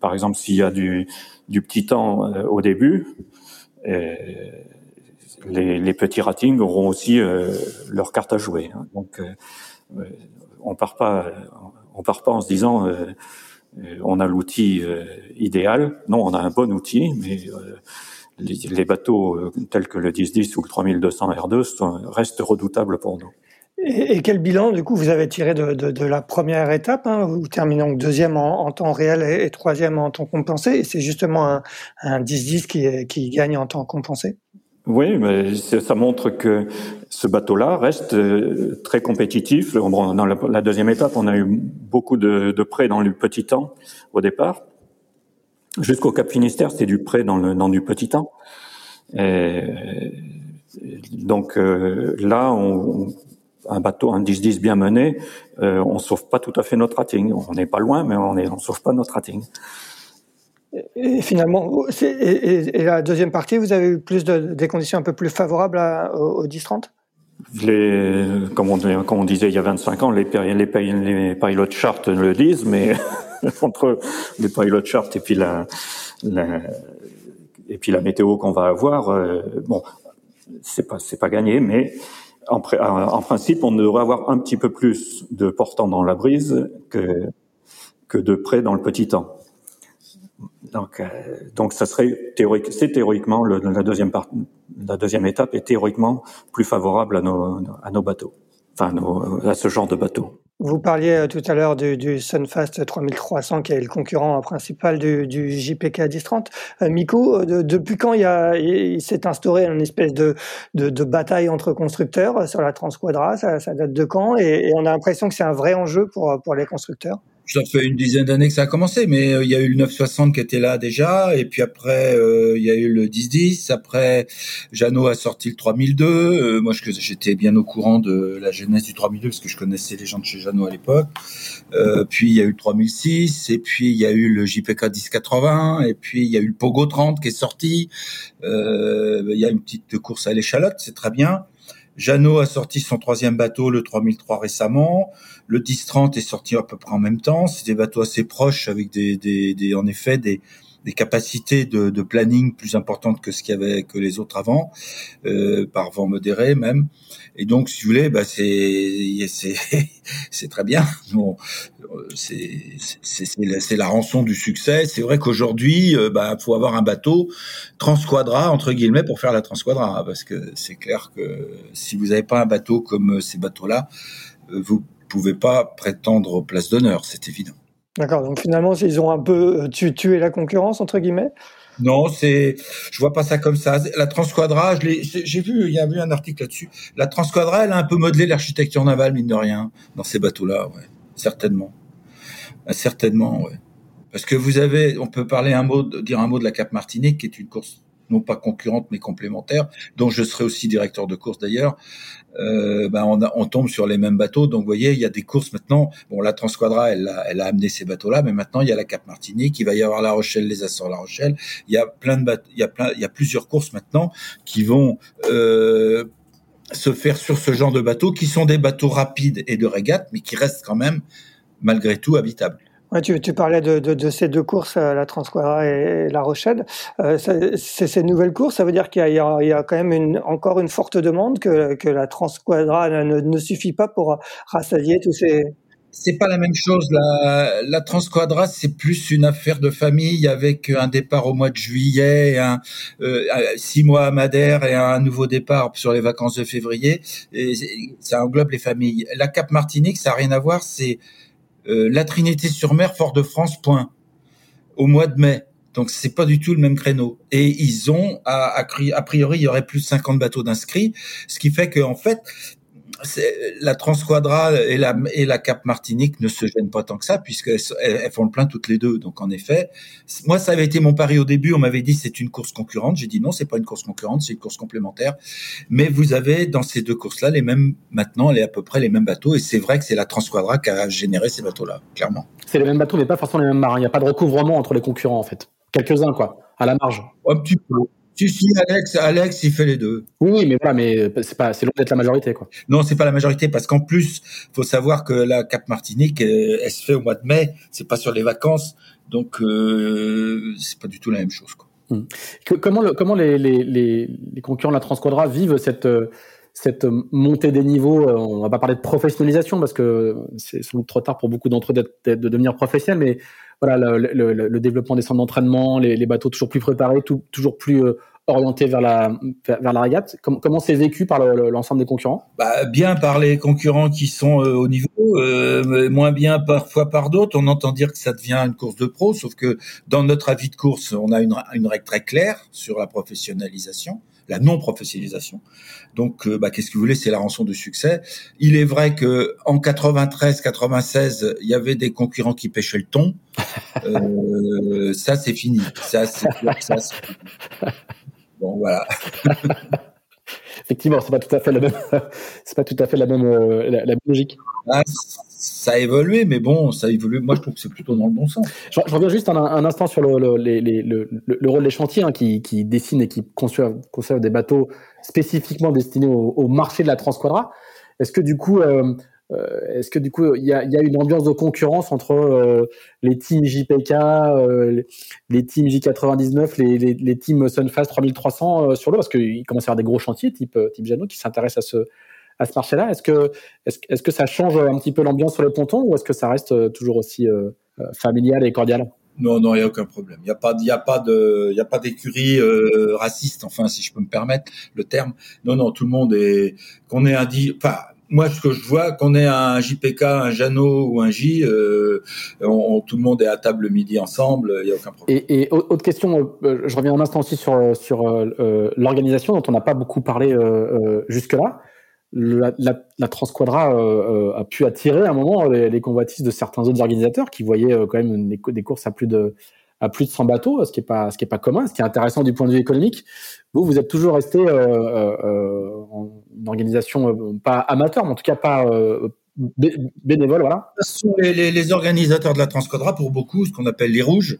par exemple, s'il y a du, du petit temps euh, au début, euh, les, les, petits ratings auront aussi leur carte à jouer. Hein. Donc, on part pas, on part pas en se disant on a l'outil idéal. Non, on a un bon outil, mais les, bateaux euh, tels que le 1010 ou le 3200 R2 restent redoutables pour nous. Et, quel bilan, du coup, vous avez tiré de, la première étape hein, Vous terminez donc deuxième en, temps réel et, troisième en temps compensé. Et c'est justement un, un 10-10 qui, qui gagne en temps compensé? Oui, mais ça montre que ce bateau-là reste euh, très compétitif. Dans la, deuxième étape, on a eu beaucoup de, de prêts dans le petit temps au départ. Jusqu'au Cap Finistère, c'est du près dans, le, dans du petit temps. Et donc euh, là, on, un bateau, un 10-10 bien mené, euh, on sauve pas tout à fait notre rating. On n'est pas loin, mais on ne on sauve pas notre rating. Et finalement, et, et, la deuxième partie, vous avez eu plus de, des conditions un peu plus favorables au, au 10-30 les, comme on, comme on disait il y a 25 ans, les, les, les pilot charts le disent, mais entre les pilot charts et puis la, la et puis la météo qu'on va avoir, euh, bon, c'est pas c'est pas gagné, mais en, en, principe, on devrait avoir un petit peu plus de portant dans la brise que que de près dans le petit temps. Donc, euh, donc ça serait théorique, c'est théoriquement le, la deuxième part, la deuxième étape est théoriquement plus favorable à nos, à nos bateaux, enfin à ce genre de bateaux. Vous parliez euh, tout à l'heure du, du, Sunfast 3300 qui est le concurrent principal du, du JPK 1030. Euh, Miko, euh, depuis quand il, s'est instauré une espèce de, de, de, bataille entre constructeurs sur la Transquadra? Ça, ça date de quand? Et, et on a l'impression que c'est un vrai enjeu pour, pour les constructeurs? Ça fait une dizaine d'années que ça a commencé, mais euh, il y a eu le 960 qui était là déjà, et puis après euh, il y a eu le 1010. Après, Jeannot a sorti le 3002. Euh, moi, j'étais bien au courant de la genèse du 3002 parce que je connaissais les gens de chez Jeannot à l'époque. puis il y a eu le 3006, et puis il y a eu le JPK 1080, et puis il y a eu le Pogo 30 qui est sorti. Il y a une petite course à l'échalote, c'est très bien. Jeannot a sorti son troisième bateau, le 3003 récemment. Le 1030 est sorti à peu près en même temps. C'est des bateaux assez proches avec des, des, des en effet des, des capacités de, de, planning plus importantes que ce qu'il y avait que les autres avant, euh, par vent modéré même. Et donc, si vous voulez, bah, c'est c'est très bien. Bon, c'est c'est la rançon du succès. C'est vrai qu'aujourd'hui, euh, bah, faut avoir un bateau transquadra entre guillemets pour faire la transquadra, hein, parce que c'est clair que si vous n'avez pas un bateau comme ces bateaux-là, euh, vous pouvez pas prétendre aux places d'honneur, c'est évident. D'accord, donc finalement, ils ont un peu euh, tué la concurrence, entre guillemets? Non, c'est, je vois pas ça comme ça. La Transquadra, j'ai vu, il y a eu un article là-dessus. La Transquadra, elle a un peu modelé l'architecture navale, mine de rien, dans ces bateaux-là, ouais. Certainement. Euh, certainement, ouais. Parce que vous avez, on peut parler un mot, dire un mot de la Cap Martinique, qui est une course non pas concurrente mais complémentaire, dont je serai aussi directeur de course d'ailleurs, euh, ben on, tombe sur les mêmes bateaux. Donc vous voyez, il y a des courses maintenant. Bon, la Transquadra, elle a, elle a amené ces bateaux-là, mais maintenant il y a la Cap Martinique, il va y avoir La Rochelle, les Açores, La Rochelle. Il y a plein de bateaux, il y a plein, il y a plusieurs courses maintenant qui vont euh, se faire sur ce genre de bateaux, qui sont des bateaux rapides et de régate, mais qui restent quand même malgré tout habitables. Tu, parlais de, ces deux courses, euh, la Transquadra et, la Rochelle. Euh, c'est ces nouvelles courses, ça veut dire qu'il y, a quand même encore une forte demande que, la Transquadra ne, suffit pas pour rassasier tous ces. C'est pas la même chose. La, la Transquadra, c'est plus une affaire de famille avec un départ au mois de juillet, euh, six mois à Madère et un nouveau départ sur les vacances de février. Ça englobe les familles. La Cap Martinique, ça n'a rien à voir. C'est euh, la Trinité-sur-Mer, Fort-de-France, point, au mois de mai. Donc c'est pas du tout le même créneau. Et ils ont, a, priori, il y aurait plus de 50 bateaux d'inscrits, ce qui fait qu'en fait, la Transquadra et la, et la Cap Martinique ne se gênent pas tant que ça puisqu'elles elles font le plein toutes les deux. Donc en effet, moi ça avait été mon pari au début. On m'avait dit c'est une course concurrente. J'ai dit non, c'est pas une course concurrente, c'est une course complémentaire. Mais vous avez dans ces deux courses-là les mêmes maintenant, les à peu près les mêmes bateaux. Et c'est vrai que c'est la Transquadra qui a généré ces bateaux-là, clairement. C'est les mêmes bateaux, mais pas forcément les mêmes marins. Il n'y a pas de recouvrement entre les concurrents en fait. Quelques-uns quoi, à la marge. Un petit peu. Si, si, Alex, Alex, il fait les deux. Oui, mais voilà, mais c'est pas, c'est loin d'être la majorité, quoi. Non, c'est pas la majorité parce qu'en plus, faut savoir que la Cap Martinique, euh, elle se fait au mois de mai, c'est pas sur les vacances, donc euh, c'est pas du tout la même chose, quoi. Hum. comment le, comment les, les, les, les, concurrents de la Transquadra vivent cette cette montée des niveaux? On va pas parler de professionnalisation parce que c'est sans doute trop tard pour beaucoup d'entre eux de devenir professionnels, mais voilà, le, le, le, développement des centres d'entraînement, les, les, bateaux toujours plus préparés, tout, toujours plus euh, orientés vers la, vers la régate. comment c'est vécu par l'ensemble des concurrents? Bah, Bien par les concurrents qui sont euh, au niveau, euh, moins bien parfois par d'autres. On entend dire que ça devient une course de pro, sauf que dans notre avis de course, on a une, une règle très claire sur la professionnalisation la non-professionnalisation. Donc, euh, bah, qu'est-ce que vous voulez, c'est la rançon de succès. Il est vrai que en 93, 96, il y avait des concurrents qui pêchaient le thon. Euh, ça, c'est fini. Ça, c'est Bon, voilà. Effectivement, c'est pas tout à fait la même, c'est pas tout à fait la même, euh, la, logique. Ah, ça a évolué, mais bon, ça a évolué. Moi, je trouve que c'est plutôt dans le bon sens. Je, reviens juste un, instant sur le, le, rôle des chantiers hein, qui, qui, dessinent et qui conçoivent, des bateaux spécifiquement destinés au, marché de la Transquadra. Est-ce que du coup, euh, euh, est-ce que du coup, il y a, une ambiance de concurrence entre euh, les teams JPK, les, teams J99, les, les, teams Sunfast 3300 sur l'eau? Parce qu'il commence à y avoir des gros chantiers type, type Jano qui s'intéressent à ce, à ce marché-là. Est-ce que, est-ce, que ça change un petit peu l'ambiance sur les pontons ou est-ce que ça reste toujours aussi familial et cordial? Non, non, il n'y a aucun problème. Il n'y a pas, il y a pas de, il y a pas d'écurie raciste, enfin, si je peux me permettre le terme. Non, non, tout le monde est, qu'on est dit, enfin, moi, ce que je vois, qu'on ait un JPK, un Jeannot ou un J, euh, tout le monde est à table le midi ensemble, il n'y a aucun problème. Et, autre question, euh, je reviens un instant aussi sur, sur euh, l'organisation dont on n'a pas beaucoup parlé jusque-là. La, la, Transquadra a pu attirer à un moment les, convoitises de certains autres organisateurs qui voyaient quand même des, courses à plus de à plus de 100 bateaux, ce qui est pas ce qui est pas commun, ce qui est intéressant du point de vue économique. Vous, vous êtes toujours resté euh, euh, en une organisation euh, pas amateur, mais en tout cas pas bénévole, voilà. Ce sont les, les, organisateurs de la Transcodra, pour beaucoup, ce qu'on appelle les rouges.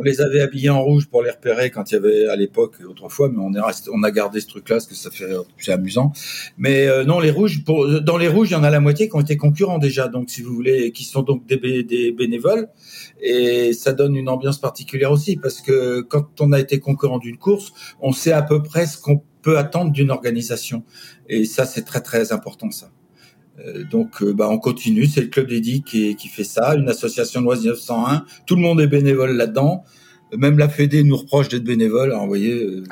On les avait habillés en rouge pour les repérer quand il y avait à l'époque autrefois, mais on est resté, on a gardé ce truc-là parce que ça fait c'est amusant. Mais non, les rouges, pour, dans les rouges, il y en a la moitié qui ont été concurrents déjà, donc si vous voulez, qui sont donc des, des bénévoles et ça donne une ambiance particulière aussi parce que quand on a été concurrent d'une course, on sait à peu près ce qu'on peut attendre d'une organisation et ça c'est très très important ça. Euh, donc euh, bah, on continue, c'est le club dédié qui, qui fait ça, une association de loi 1901, tout le monde est bénévole là-dedans, même la Fédé nous reproche d'être bénévole, alors vous voyez. Euh,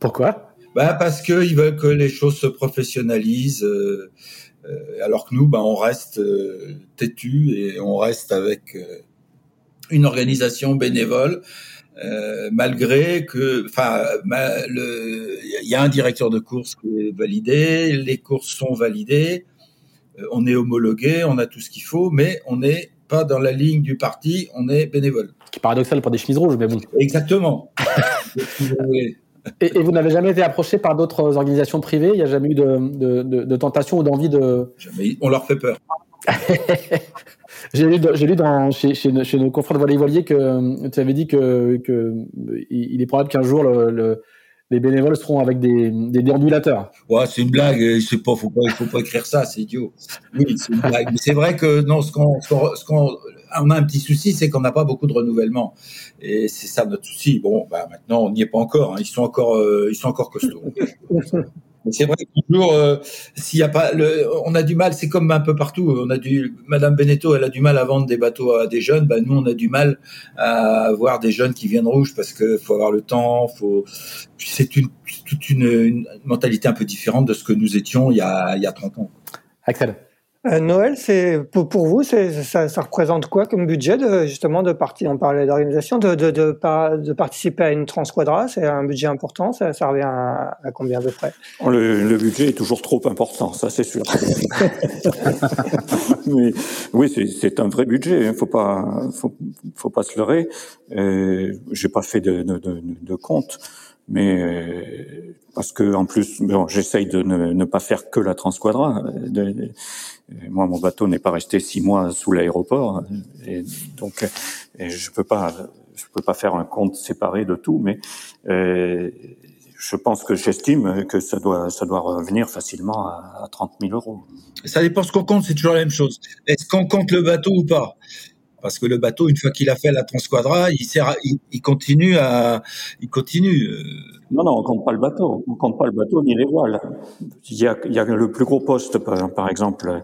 Pourquoi? Bah parce qu'ils veulent que les choses se professionnalisent. alors que nous, bah, on reste têtu et on reste avec une organisation bénévole. Euh, malgré que, enfin, il y a un directeur de course qui est validé, les courses sont validées, euh, on est homologué, on a tout ce qu'il faut, mais on n'est pas dans la ligne du parti, on est bénévole. Ce qui est paradoxal pour des chemises rouges, mais bon. Exactement. et, vous n'avez jamais été approché par d'autres organisations privées? Il n'y a jamais eu de, de, de tentation ou d'envie de... Jamais. On leur fait peur. J'ai lu, j'ai lu dans, chez, chez, nos confrères de volley que euh, tu avais dit que, que il est probable qu'un jour le, les bénévoles seront avec des, des déambulateurs. Ouais, c'est une blague. C'est pas, faut pas, faut pas écrire ça, c'est idiot. Oui, c'est une blague. Mais c'est vrai que non, ce qu'on, ce qu'on, on a un petit souci, c'est qu'on n'a pas beaucoup de renouvellement. Et c'est ça notre souci. Bon, bah maintenant, on n'y est pas encore. Hein. Ils sont encore, euh, ils sont encore costauds. c'est vrai que toujours, euh, s'il y a pas, le, on a du mal. C'est comme un peu partout. On a du, Madame Beneteau, elle a du mal à vendre des bateaux à des jeunes. Bah, nous, on a du mal à avoir des jeunes qui viennent rouges parce que faut avoir le temps. Faut, c'est une toute une, une, mentalité un peu différente de ce que nous étions il y a, il y a 30 ans. Axel. Euh, Noël, c'est pour, pour vous, c'est ça, ça, représente quoi comme budget de, justement de partir On parlait d'organisation, de, de, de, de, participer à une transquadra. C'est un budget important. Ça, ça revient à, combien de près? Oh, le, le, budget est toujours trop important, ça c'est sûr. Mais, oui, c'est un vrai budget. Il faut pas, faut, faut pas se leurrer. Euh, J'ai pas fait de, de, de compte mais euh, parce que en plus, bon, j'essaye de ne, pas faire que la Transquadra. De, moi, mon bateau n'est pas resté six mois sous l'aéroport, et donc je peux pas, je peux pas faire un compte séparé de tout, mais euh, je pense que j'estime que ça doit, ça doit revenir facilement à, à 30 000 euros. Ça dépend ce qu'on compte, c'est toujours la même chose. Est-ce qu'on compte le bateau ou pas? Parce que le bateau, une fois qu'il a fait la transquadra, il, sert il, continue à, il continue. Euh. Non, non, on compte pas le bateau, on compte pas le bateau ni les voiles. Il y a, il y a le plus gros poste, par, exemple,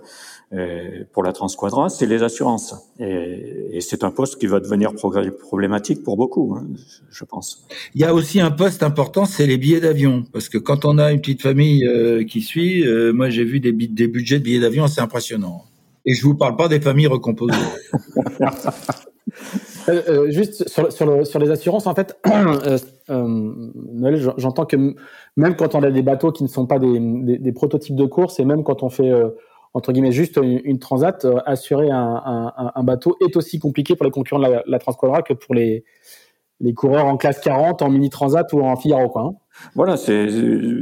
euh, pour la transquadra, c'est les assurances. Et, et c'est un poste qui va devenir problématique pour beaucoup, hein, je pense. Il y a aussi un poste important, c'est les billets d'avion. Parce que quand on a une petite famille euh, qui suit, euh, moi j'ai vu des, des budgets de billets d'avion assez impressionnants. Et je vous parle pas des familles recomposées. Euh, euh, juste sur, sur, sur, les assurances, en fait, euh, Noël, j'entends que même quand on a des bateaux qui ne sont pas des, des, prototypes de course, et même quand on fait entre guillemets juste une, transat, assurer un, un, un, bateau est aussi compliqué pour les concurrents de la, la que pour les les coureurs en classe 40, en mini transat ou en Figaro, quoi. Hein. Voilà, c'est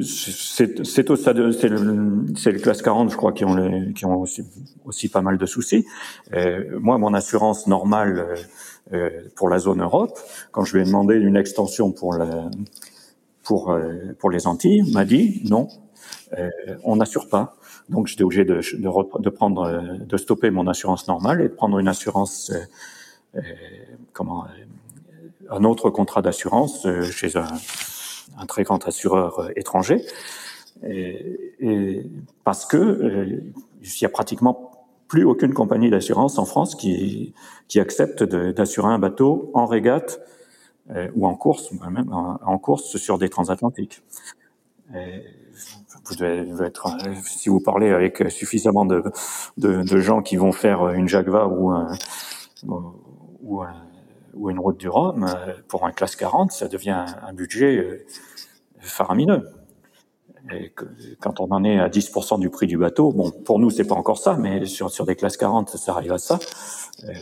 c'est au stade c'est le les classes 40 je crois qui ont qui ont aussi aussi pas mal de soucis. Euh, moi mon assurance normale euh, euh, pour la zone Europe, quand je lui ai demandé une extension pour la pour euh, pour les Antilles, m'a dit non, on n'assure pas. Donc j'étais obligé de, de, prendre de stopper mon assurance normale et de prendre une assurance comment un autre contrat d'assurance chez un un très grand assureur euh, étranger, parce que euh, il y a pratiquement plus aucune compagnie d'assurance en France qui, qui accepte d'assurer un bateau en régate euh, ou en course, même en, course sur des transatlantiques. Vous devez être, si vous parlez avec suffisamment de, de, gens qui vont faire une Jacques ou un, ou un ou une route du Rhum, euh, pour un classe 40, ça devient un budget euh, faramineux. Et quand on en est à 10% du prix du bateau, bon, pour nous, c'est pas encore ça, mais sur, sur des classes 40, ça arrive à ça. Euh,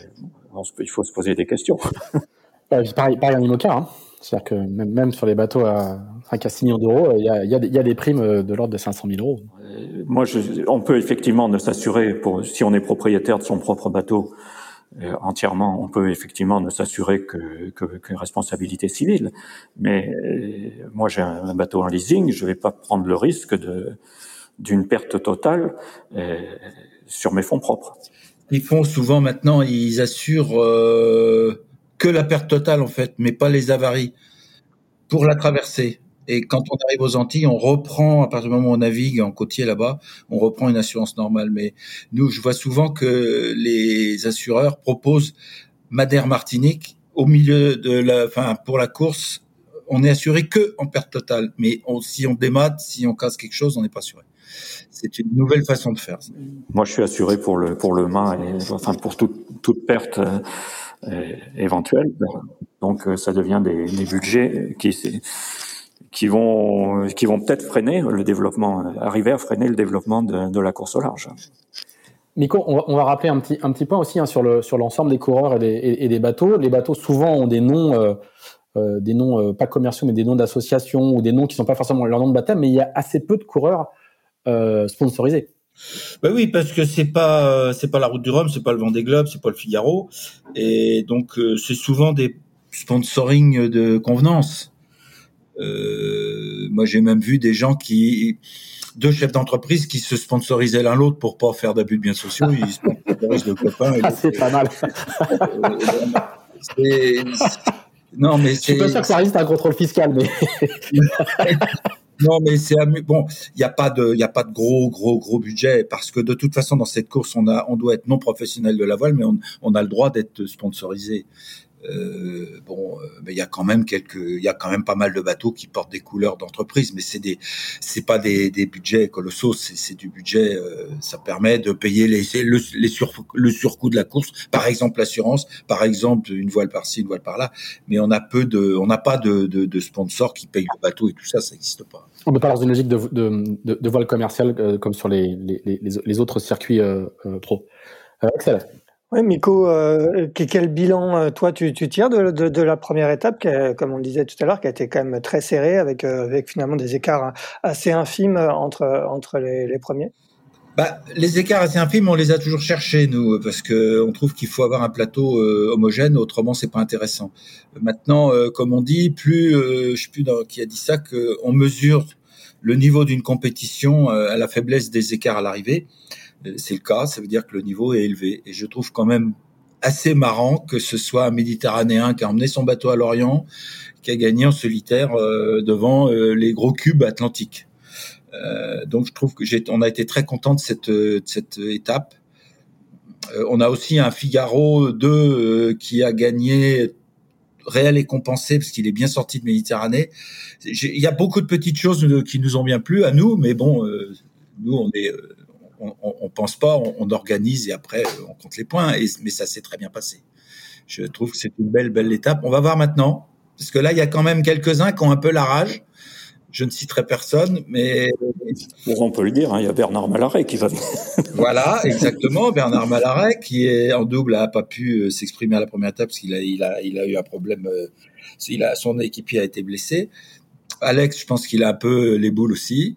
il faut se poser des questions. Bah, pareil, pareil en IMOCA. Hein. C'est-à-dire que même, même, sur les bateaux à 5 à 6 millions d'euros, il y a, y, a, y a, des primes de l'ordre de 500 000 euros. Moi, je, on peut effectivement ne s'assurer, si on est propriétaire de son propre bateau, entièrement. On peut effectivement ne s'assurer que, responsabilité civile, mais euh, moi j'ai un, bateau en leasing, je vais pas prendre le risque d'une perte totale euh, sur mes fonds propres. Ils font souvent maintenant, ils assurent euh, que la perte totale en fait, mais pas les avaries pour la traversée. Et quand on arrive aux Antilles, on reprend, à partir du moment où on navigue en côtier là-bas, on reprend une assurance normale. Mais nous, je vois souvent que les assureurs proposent Madère Martinique au milieu de la, enfin, pour la course, on est assuré que en perte totale. Mais si on démate, si on casse quelque chose, on n'est pas assuré. C'est une nouvelle façon de faire. Moi, je suis assuré pour le pour le mât et enfin pour toute perte euh, éventuelle. Donc, euh, ça devient des budgets qui qui vont qui vont peut-être freiner le développement, arriver à freiner le développement de, de la course au large. Miko, on va, on va, rappeler un petit un petit point aussi hein, sur le sur l'ensemble des coureurs et des, et, des, bateaux. Les bateaux souvent ont des noms euh, euh, des noms euh, pas commerciaux mais des noms d'associations ou des noms qui sont pas forcément leur nom de baptême, mais il y a assez peu de coureurs euh, sponsorisés. Ben oui, parce que c'est pas c'est pas la route du Rhum, c'est pas le Vendée Globe, c'est pas le Figaro, et donc c'est souvent des sponsoring de convenance. Euh, moi, j'ai même vu des gens qui, deux chefs d'entreprise qui se sponsorisaient l'un l'autre pour pas faire d'abus de biens sociaux. Ils sponsorisent le copain. Ah, c'est pas mal. non, mais je suis pas sûr que ça reste un contrôle fiscal, mais. Non, mais c'est bon. Il n'y a pas de, il y a pas de gros, gros, gros budget parce que de toute façon dans cette course, on a, on doit être non professionnel de la voile, mais on, on a le droit d'être sponsorisé. Euh, bon, euh, mais il y a quand même quelques, il y a quand même pas mal de bateaux qui portent des couleurs d'entreprise, mais c'est des, c'est pas des, des budgets colossaux, c'est du budget, euh, ça permet de payer les, le, les sur, le surcoût de la course, par exemple l'assurance, par exemple une voile par-ci, une voile par-là, mais on a peu de, on n'a pas de, de, de, sponsors qui payent le bateau et tout ça, ça n'existe pas. On peut pas dans une logique de, de, de, voile commerciale comme sur les, les, les, autres circuits pro. excellent. Oui, Miko, euh, quel bilan euh, toi tu, tires de, la première étape, comme on le disait tout à l'heure, qui a été quand même très serrée, avec, euh, finalement des écarts assez infimes entre, les, premiers? Bah, les écarts assez infimes, on les a toujours cherchés nous, parce que on trouve qu'il faut avoir un plateau euh, homogène, autrement c'est pas intéressant. Maintenant, comme on dit, plus, je sais plus qui a dit ça, qu'on mesure le niveau d'une compétition à la faiblesse des écarts à l'arrivée c'est le cas, ça veut dire que le niveau est élevé. Et je trouve quand même assez marrant que ce soit un Méditerranéen qui a emmené son bateau à l'Orient, qui a gagné en solitaire euh, devant euh, les gros cubes atlantiques. Euh, donc je trouve que on a été très content de cette, de cette étape. on a aussi un Figaro 2 qui a gagné réel et compensé parce qu'il est bien sorti de Méditerranée. Il y a beaucoup de petites choses qui nous ont bien plu à nous, mais bon, nous on est on, on, pense pas, on, organise et après euh, on compte les points. Et, mais ça s'est très bien passé. Je trouve que c'est une belle, belle étape. On va voir maintenant, parce que là, il y a quand même quelques-uns qui ont un peu la rage. Je ne citerai personne, mais on peut le dire. Hein, il y a Bernard Malaret qui va. voilà, exactement. Bernard Malaret qui est en double n'a pas pu euh, s'exprimer à la première étape parce qu'il a, il a, il a eu un problème. Euh, il a, son équipier a été blessé. Alex, je pense qu'il a un peu les boules aussi.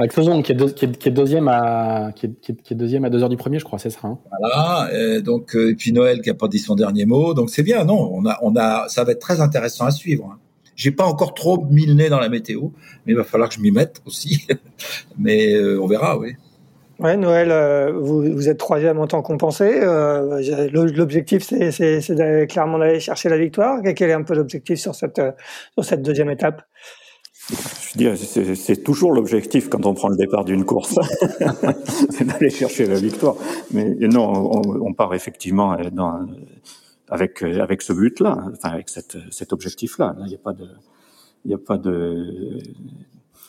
Avec Fezon, qui est, qui, est, deuxième à qui est, qui est, deuxième à deux heures du premier, je crois, c'est ça. Hein. voilà. Et donc et puis Noël qui a pas dit son dernier mot, donc c'est bien. Non, on a on a ça va être très intéressant à suivre. Hein. J'ai pas encore trop mis le nez dans la météo, mais il va falloir que je m'y mette aussi. mais euh, on verra, oui. Ouais, Noël, euh, vous, vous, êtes troisième en temps compensé. Euh, l'objectif, c'est clairement d'aller chercher la victoire. Quel est un peu l'objectif sur cette, sur cette deuxième étape? C'est toujours l'objectif quand on prend le départ d'une course, c'est d'aller chercher la victoire. Mais non, on, part effectivement dans, avec euh, avec ce but-là, enfin avec cette, cet objectif-là. il n'y a pas de, il y a pas de,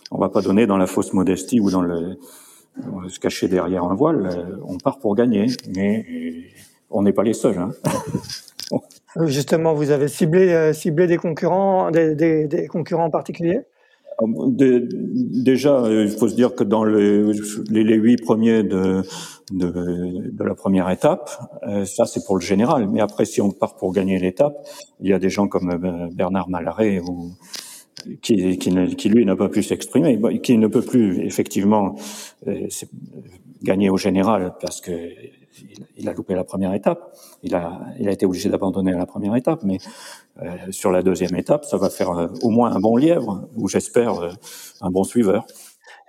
on va pas donner dans la fausse modestie ou dans le se cacher derrière un voile. On part pour gagner, mais on n'est pas les seuls. Hein. Justement, vous avez ciblé euh, ciblé des concurrents, des, des, des concurrents en Déjà, il faut se dire que dans les, huit premiers de, la première étape, euh, ça c'est pour le général. Mais après, si on part pour gagner l'étape, il y a des gens comme euh, Bernard Malaret qui, qui, lui n'a pas pu s'exprimer, qui ne peut plus effectivement euh, gagner au général parce que il, a loupé la première étape. Il a, il a été obligé d'abandonner la première étape, mais euh, sur la deuxième étape, ça va faire euh, au moins un bon lièvre, ou j'espère euh, un bon suiveur.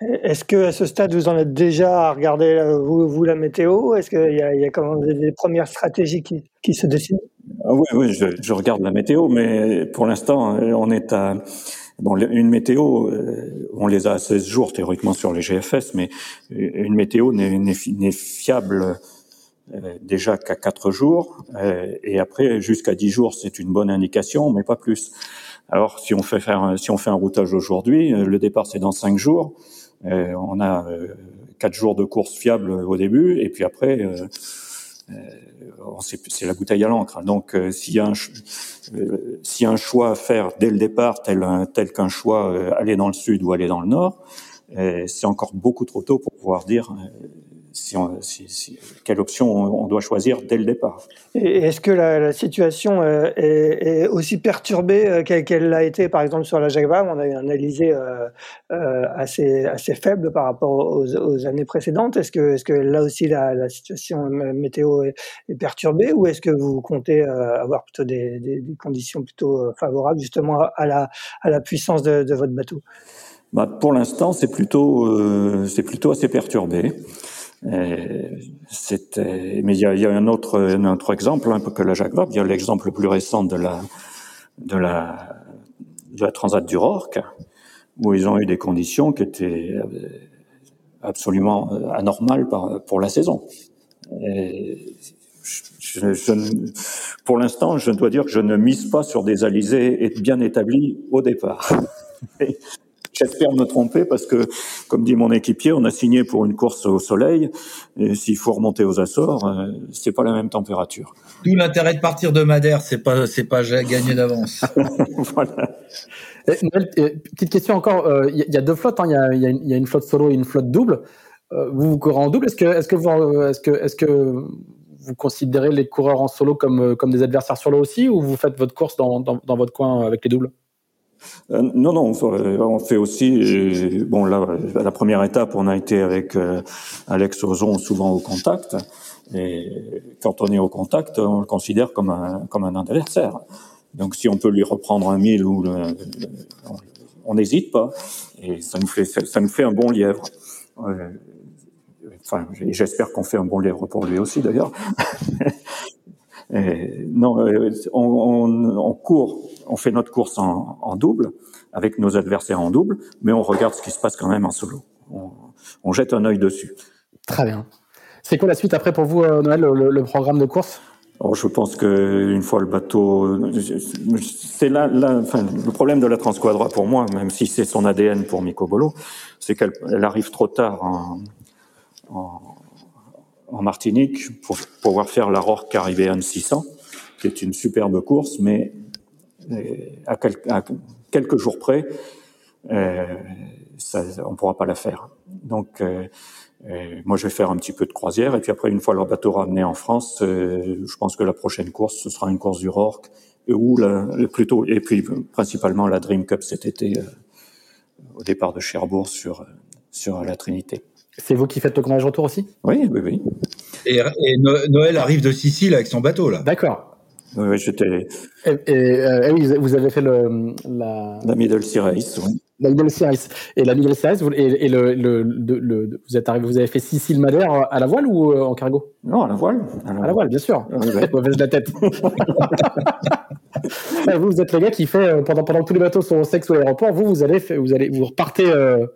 Est-ce que à ce stade vous en êtes déjà à regarder vous, vous la météo? Est-ce qu'il y a, il y a quand même des premières stratégies qui, qui se dessinent? Ah Oui, oui, je, je, regarde la météo, mais pour l'instant, on est à bon une météo. On les a à 16 jours théoriquement sur les GFS, mais une météo n'est fiable euh, déjà qu'à quatre jours, euh, et après jusqu'à dix jours, c'est une bonne indication, mais pas plus. Alors si on fait faire, si on fait un routage aujourd'hui, euh, le départ c'est dans cinq jours, on a quatre jours de course fiable au début, et puis après c'est la bouteille à l'encre. Donc s'il y a un y a un choix à faire dès le départ, tel tel qu'un choix aller dans le sud ou aller dans le nord, c'est encore beaucoup trop tôt pour pouvoir dire si si, quelle option on, doit choisir dès le départ. Est-ce que la, la situation euh, est, est, aussi perturbée euh, qu'elle l'a été, par exemple, sur la Vabre? On a eu un Alizé euh, assez, assez faible par rapport aux, aux années précédentes. Est-ce que, est que là aussi la, la situation météo est, est perturbée ou est-ce que vous comptez avoir plutôt des, des, des, conditions plutôt favorables justement à la, à la puissance de, de votre bateau? Bah, Pour l'instant, c'est plutôt, c'est plutôt assez perturbé. Euh, c'était, mais il y a, y a, un autre, un autre exemple, un peu que la Jacques Vabre. Il y a l'exemple le plus récent de la, de la, de la Transat du Rorque, où ils ont eu des conditions qui étaient euh, absolument euh, anormales pour la saison. Et je, je, pour l'instant, je dois dire que je ne mise pas sur des alizés bien établis au départ. J'espère me tromper parce que, comme dit mon équipier, on a signé pour une course au soleil. Et s'il faut remonter aux Açores, euh, c'est pas la même température. D'où l'intérêt de partir de Madère, c'est pas c'est pas gagné d'avance. voilà. petite question encore. Euh, il y, a deux flottes. Hein. Il y, a, y, a, une flotte solo et une flotte double. Euh, vous vous courez en double. Est-ce que est-ce que vous est-ce que est-ce que vous considérez les coureurs en solo comme comme des adversaires sur l'eau aussi, ou vous faites votre course dans, dans, dans votre coin avec les doubles? Euh, non, non, on fait aussi. Bon, là, la première étape, on a été avec euh, Alex Ozon souvent au contact. Et quand on est au contact, on le considère comme un comme un adversaire. Donc, si on peut lui reprendre un mille ou on n'hésite pas. Et ça nous fait ça nous fait un bon lièvre. Enfin, j'espère qu'on fait un bon lièvre pour lui aussi, d'ailleurs. non, euh, on, on, on, court, on fait notre course en, en, double avec nos adversaires en double, mais on regarde ce qui se passe quand même en solo. On, on jette un œil dessus. Très bien. C'est quoi la suite après pour vous, euh, Noël, le, le programme de course? Oh, je pense que une fois le bateau, c'est là, là, enfin, le problème de la Transquadra pour moi, même si c'est son ADN pour Bolo, c'est qu'elle arrive trop tard en, en, en Martinique pour pouvoir faire la Rourke Caribbean 600, qui est une superbe course, mais euh, à, quelques jours près, ça, on pourra pas la faire. Donc moi, je vais faire un petit peu de croisière, et puis après, une fois leur bateau ramené en France, je pense que la prochaine course, ce sera une course du Rorque, ou la, plutôt, et puis principalement la Dream Cup cet été, au départ de Cherbourg sur sur la Trinité. C'est vous qui faites le grand retour aussi? Oui, oui, oui. Et, Noël arrive de Sicile avec son bateau, là. D'accord. Oui, j'étais. Et, euh, oui, vous avez fait le, la. La Middle Series, oui. La Middle Series. Et la Middle Series, et, le, le, le, vous êtes arrivé, vous avez fait Sicile Madère à la voile ou euh, en cargo? Non, à la voile. À la, voile, bien sûr. Oui, Mauvaise de la tête. vous, vous êtes le gars qui fait euh, pendant pendant que tous les bateaux sont au sexe ou à l'aéroport, vous vous allez vous allez vous repartez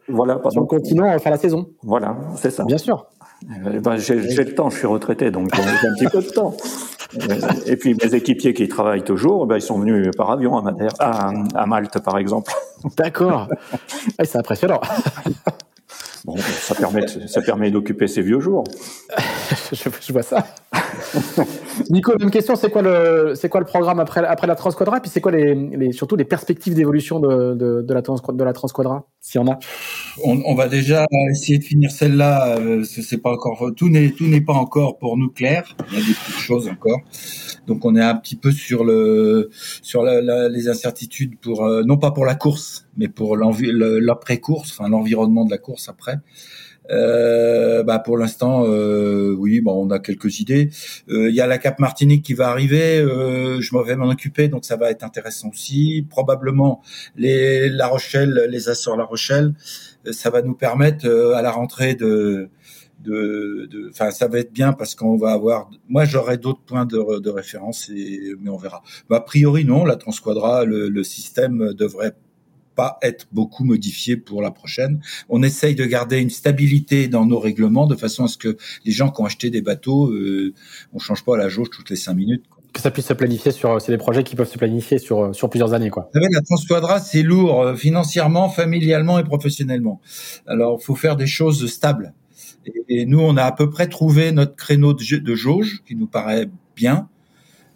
voilà, sur le continent faire la saison. Voilà, c'est ça. Bien sûr. Eh ben, j'ai le temps, je suis retraité, donc j'ai un petit peu de temps. Et puis mes équipiers qui travaillent toujours, ben, ils sont venus par avion à, à, Malte, par exemple. D'accord. c'est impressionnant. Bon, ça permet, ça permet d'occuper ses vieux jours. je, vois ça. Nico, même question, c'est quoi le, programme après, la Transquadra? Puis c'est quoi surtout les perspectives d'évolution de, la, Transquadra, s'il y en a? On, va déjà essayer de finir celle-là. Euh, c'est pas encore tout n'est pas encore pour nous clair. Il y a des petites choses encore. Donc on est un petit peu sur les incertitudes pour euh, non pas pour la course, mais pour l'après course, enfin l'environnement de la course après. Euh, bah pour l'instant, euh, oui, bon, on a quelques idées. Il y a la Cap Martinique qui va arriver. je vais m'en occuper, donc ça va être intéressant aussi. Probablement les La Rochelle, les Açores La Rochelle, ça va nous permettre à la rentrée de de, enfin, ça va être bien parce qu'on va avoir. Moi, j'aurai d'autres points de, de, référence, et, mais on verra. a priori, non. La Transquadra, le, le système devrait pas être beaucoup modifié pour la prochaine. On essaye de garder une stabilité dans nos règlements de façon à ce que les gens qui ont acheté des bateaux, euh, on change pas la jauge toutes les cinq minutes. Que ça puisse se planifier sur, c'est des projets qui peuvent se planifier sur sur plusieurs années, quoi. Vous savez, la Transquadra, c'est lourd euh, financièrement, familialement et professionnellement. Alors, il faut faire des choses stables. Et, nous, on a à peu près trouvé notre créneau de, jauge qui nous paraît bien.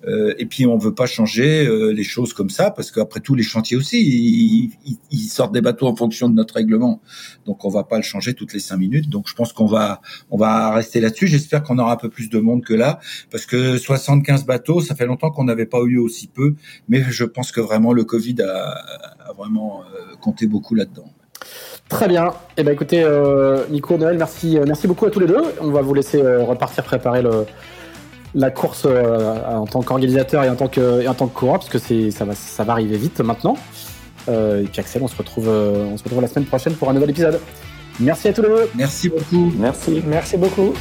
Euh, et puis on veut pas changer euh, les choses comme ça parce qu'après tout les chantiers aussi ils, sortent des bateaux en fonction de notre règlement. Donc on va pas le changer toutes les cinq minutes. Donc je pense qu'on va on va rester là-dessus. J'espère qu'on aura un peu plus de monde que là parce que 75 bateaux ça fait longtemps qu'on n'avait pas eu aussi peu. Mais je pense que vraiment le Covid a, vraiment euh, compté beaucoup là-dedans. Très bien. Eh ben écoutez, euh, Nico, Noël, merci, euh, merci beaucoup à tous les deux. On va vous laisser euh, repartir préparer le, la course en tant qu'organisateur et en tant que, et en tant que coureur, parce que c'est, ça va, ça va arriver vite maintenant. et puis Axel, on se retrouve, on se retrouve la semaine prochaine pour un nouvel épisode. Merci à tous les deux. Merci beaucoup. Merci. Merci beaucoup.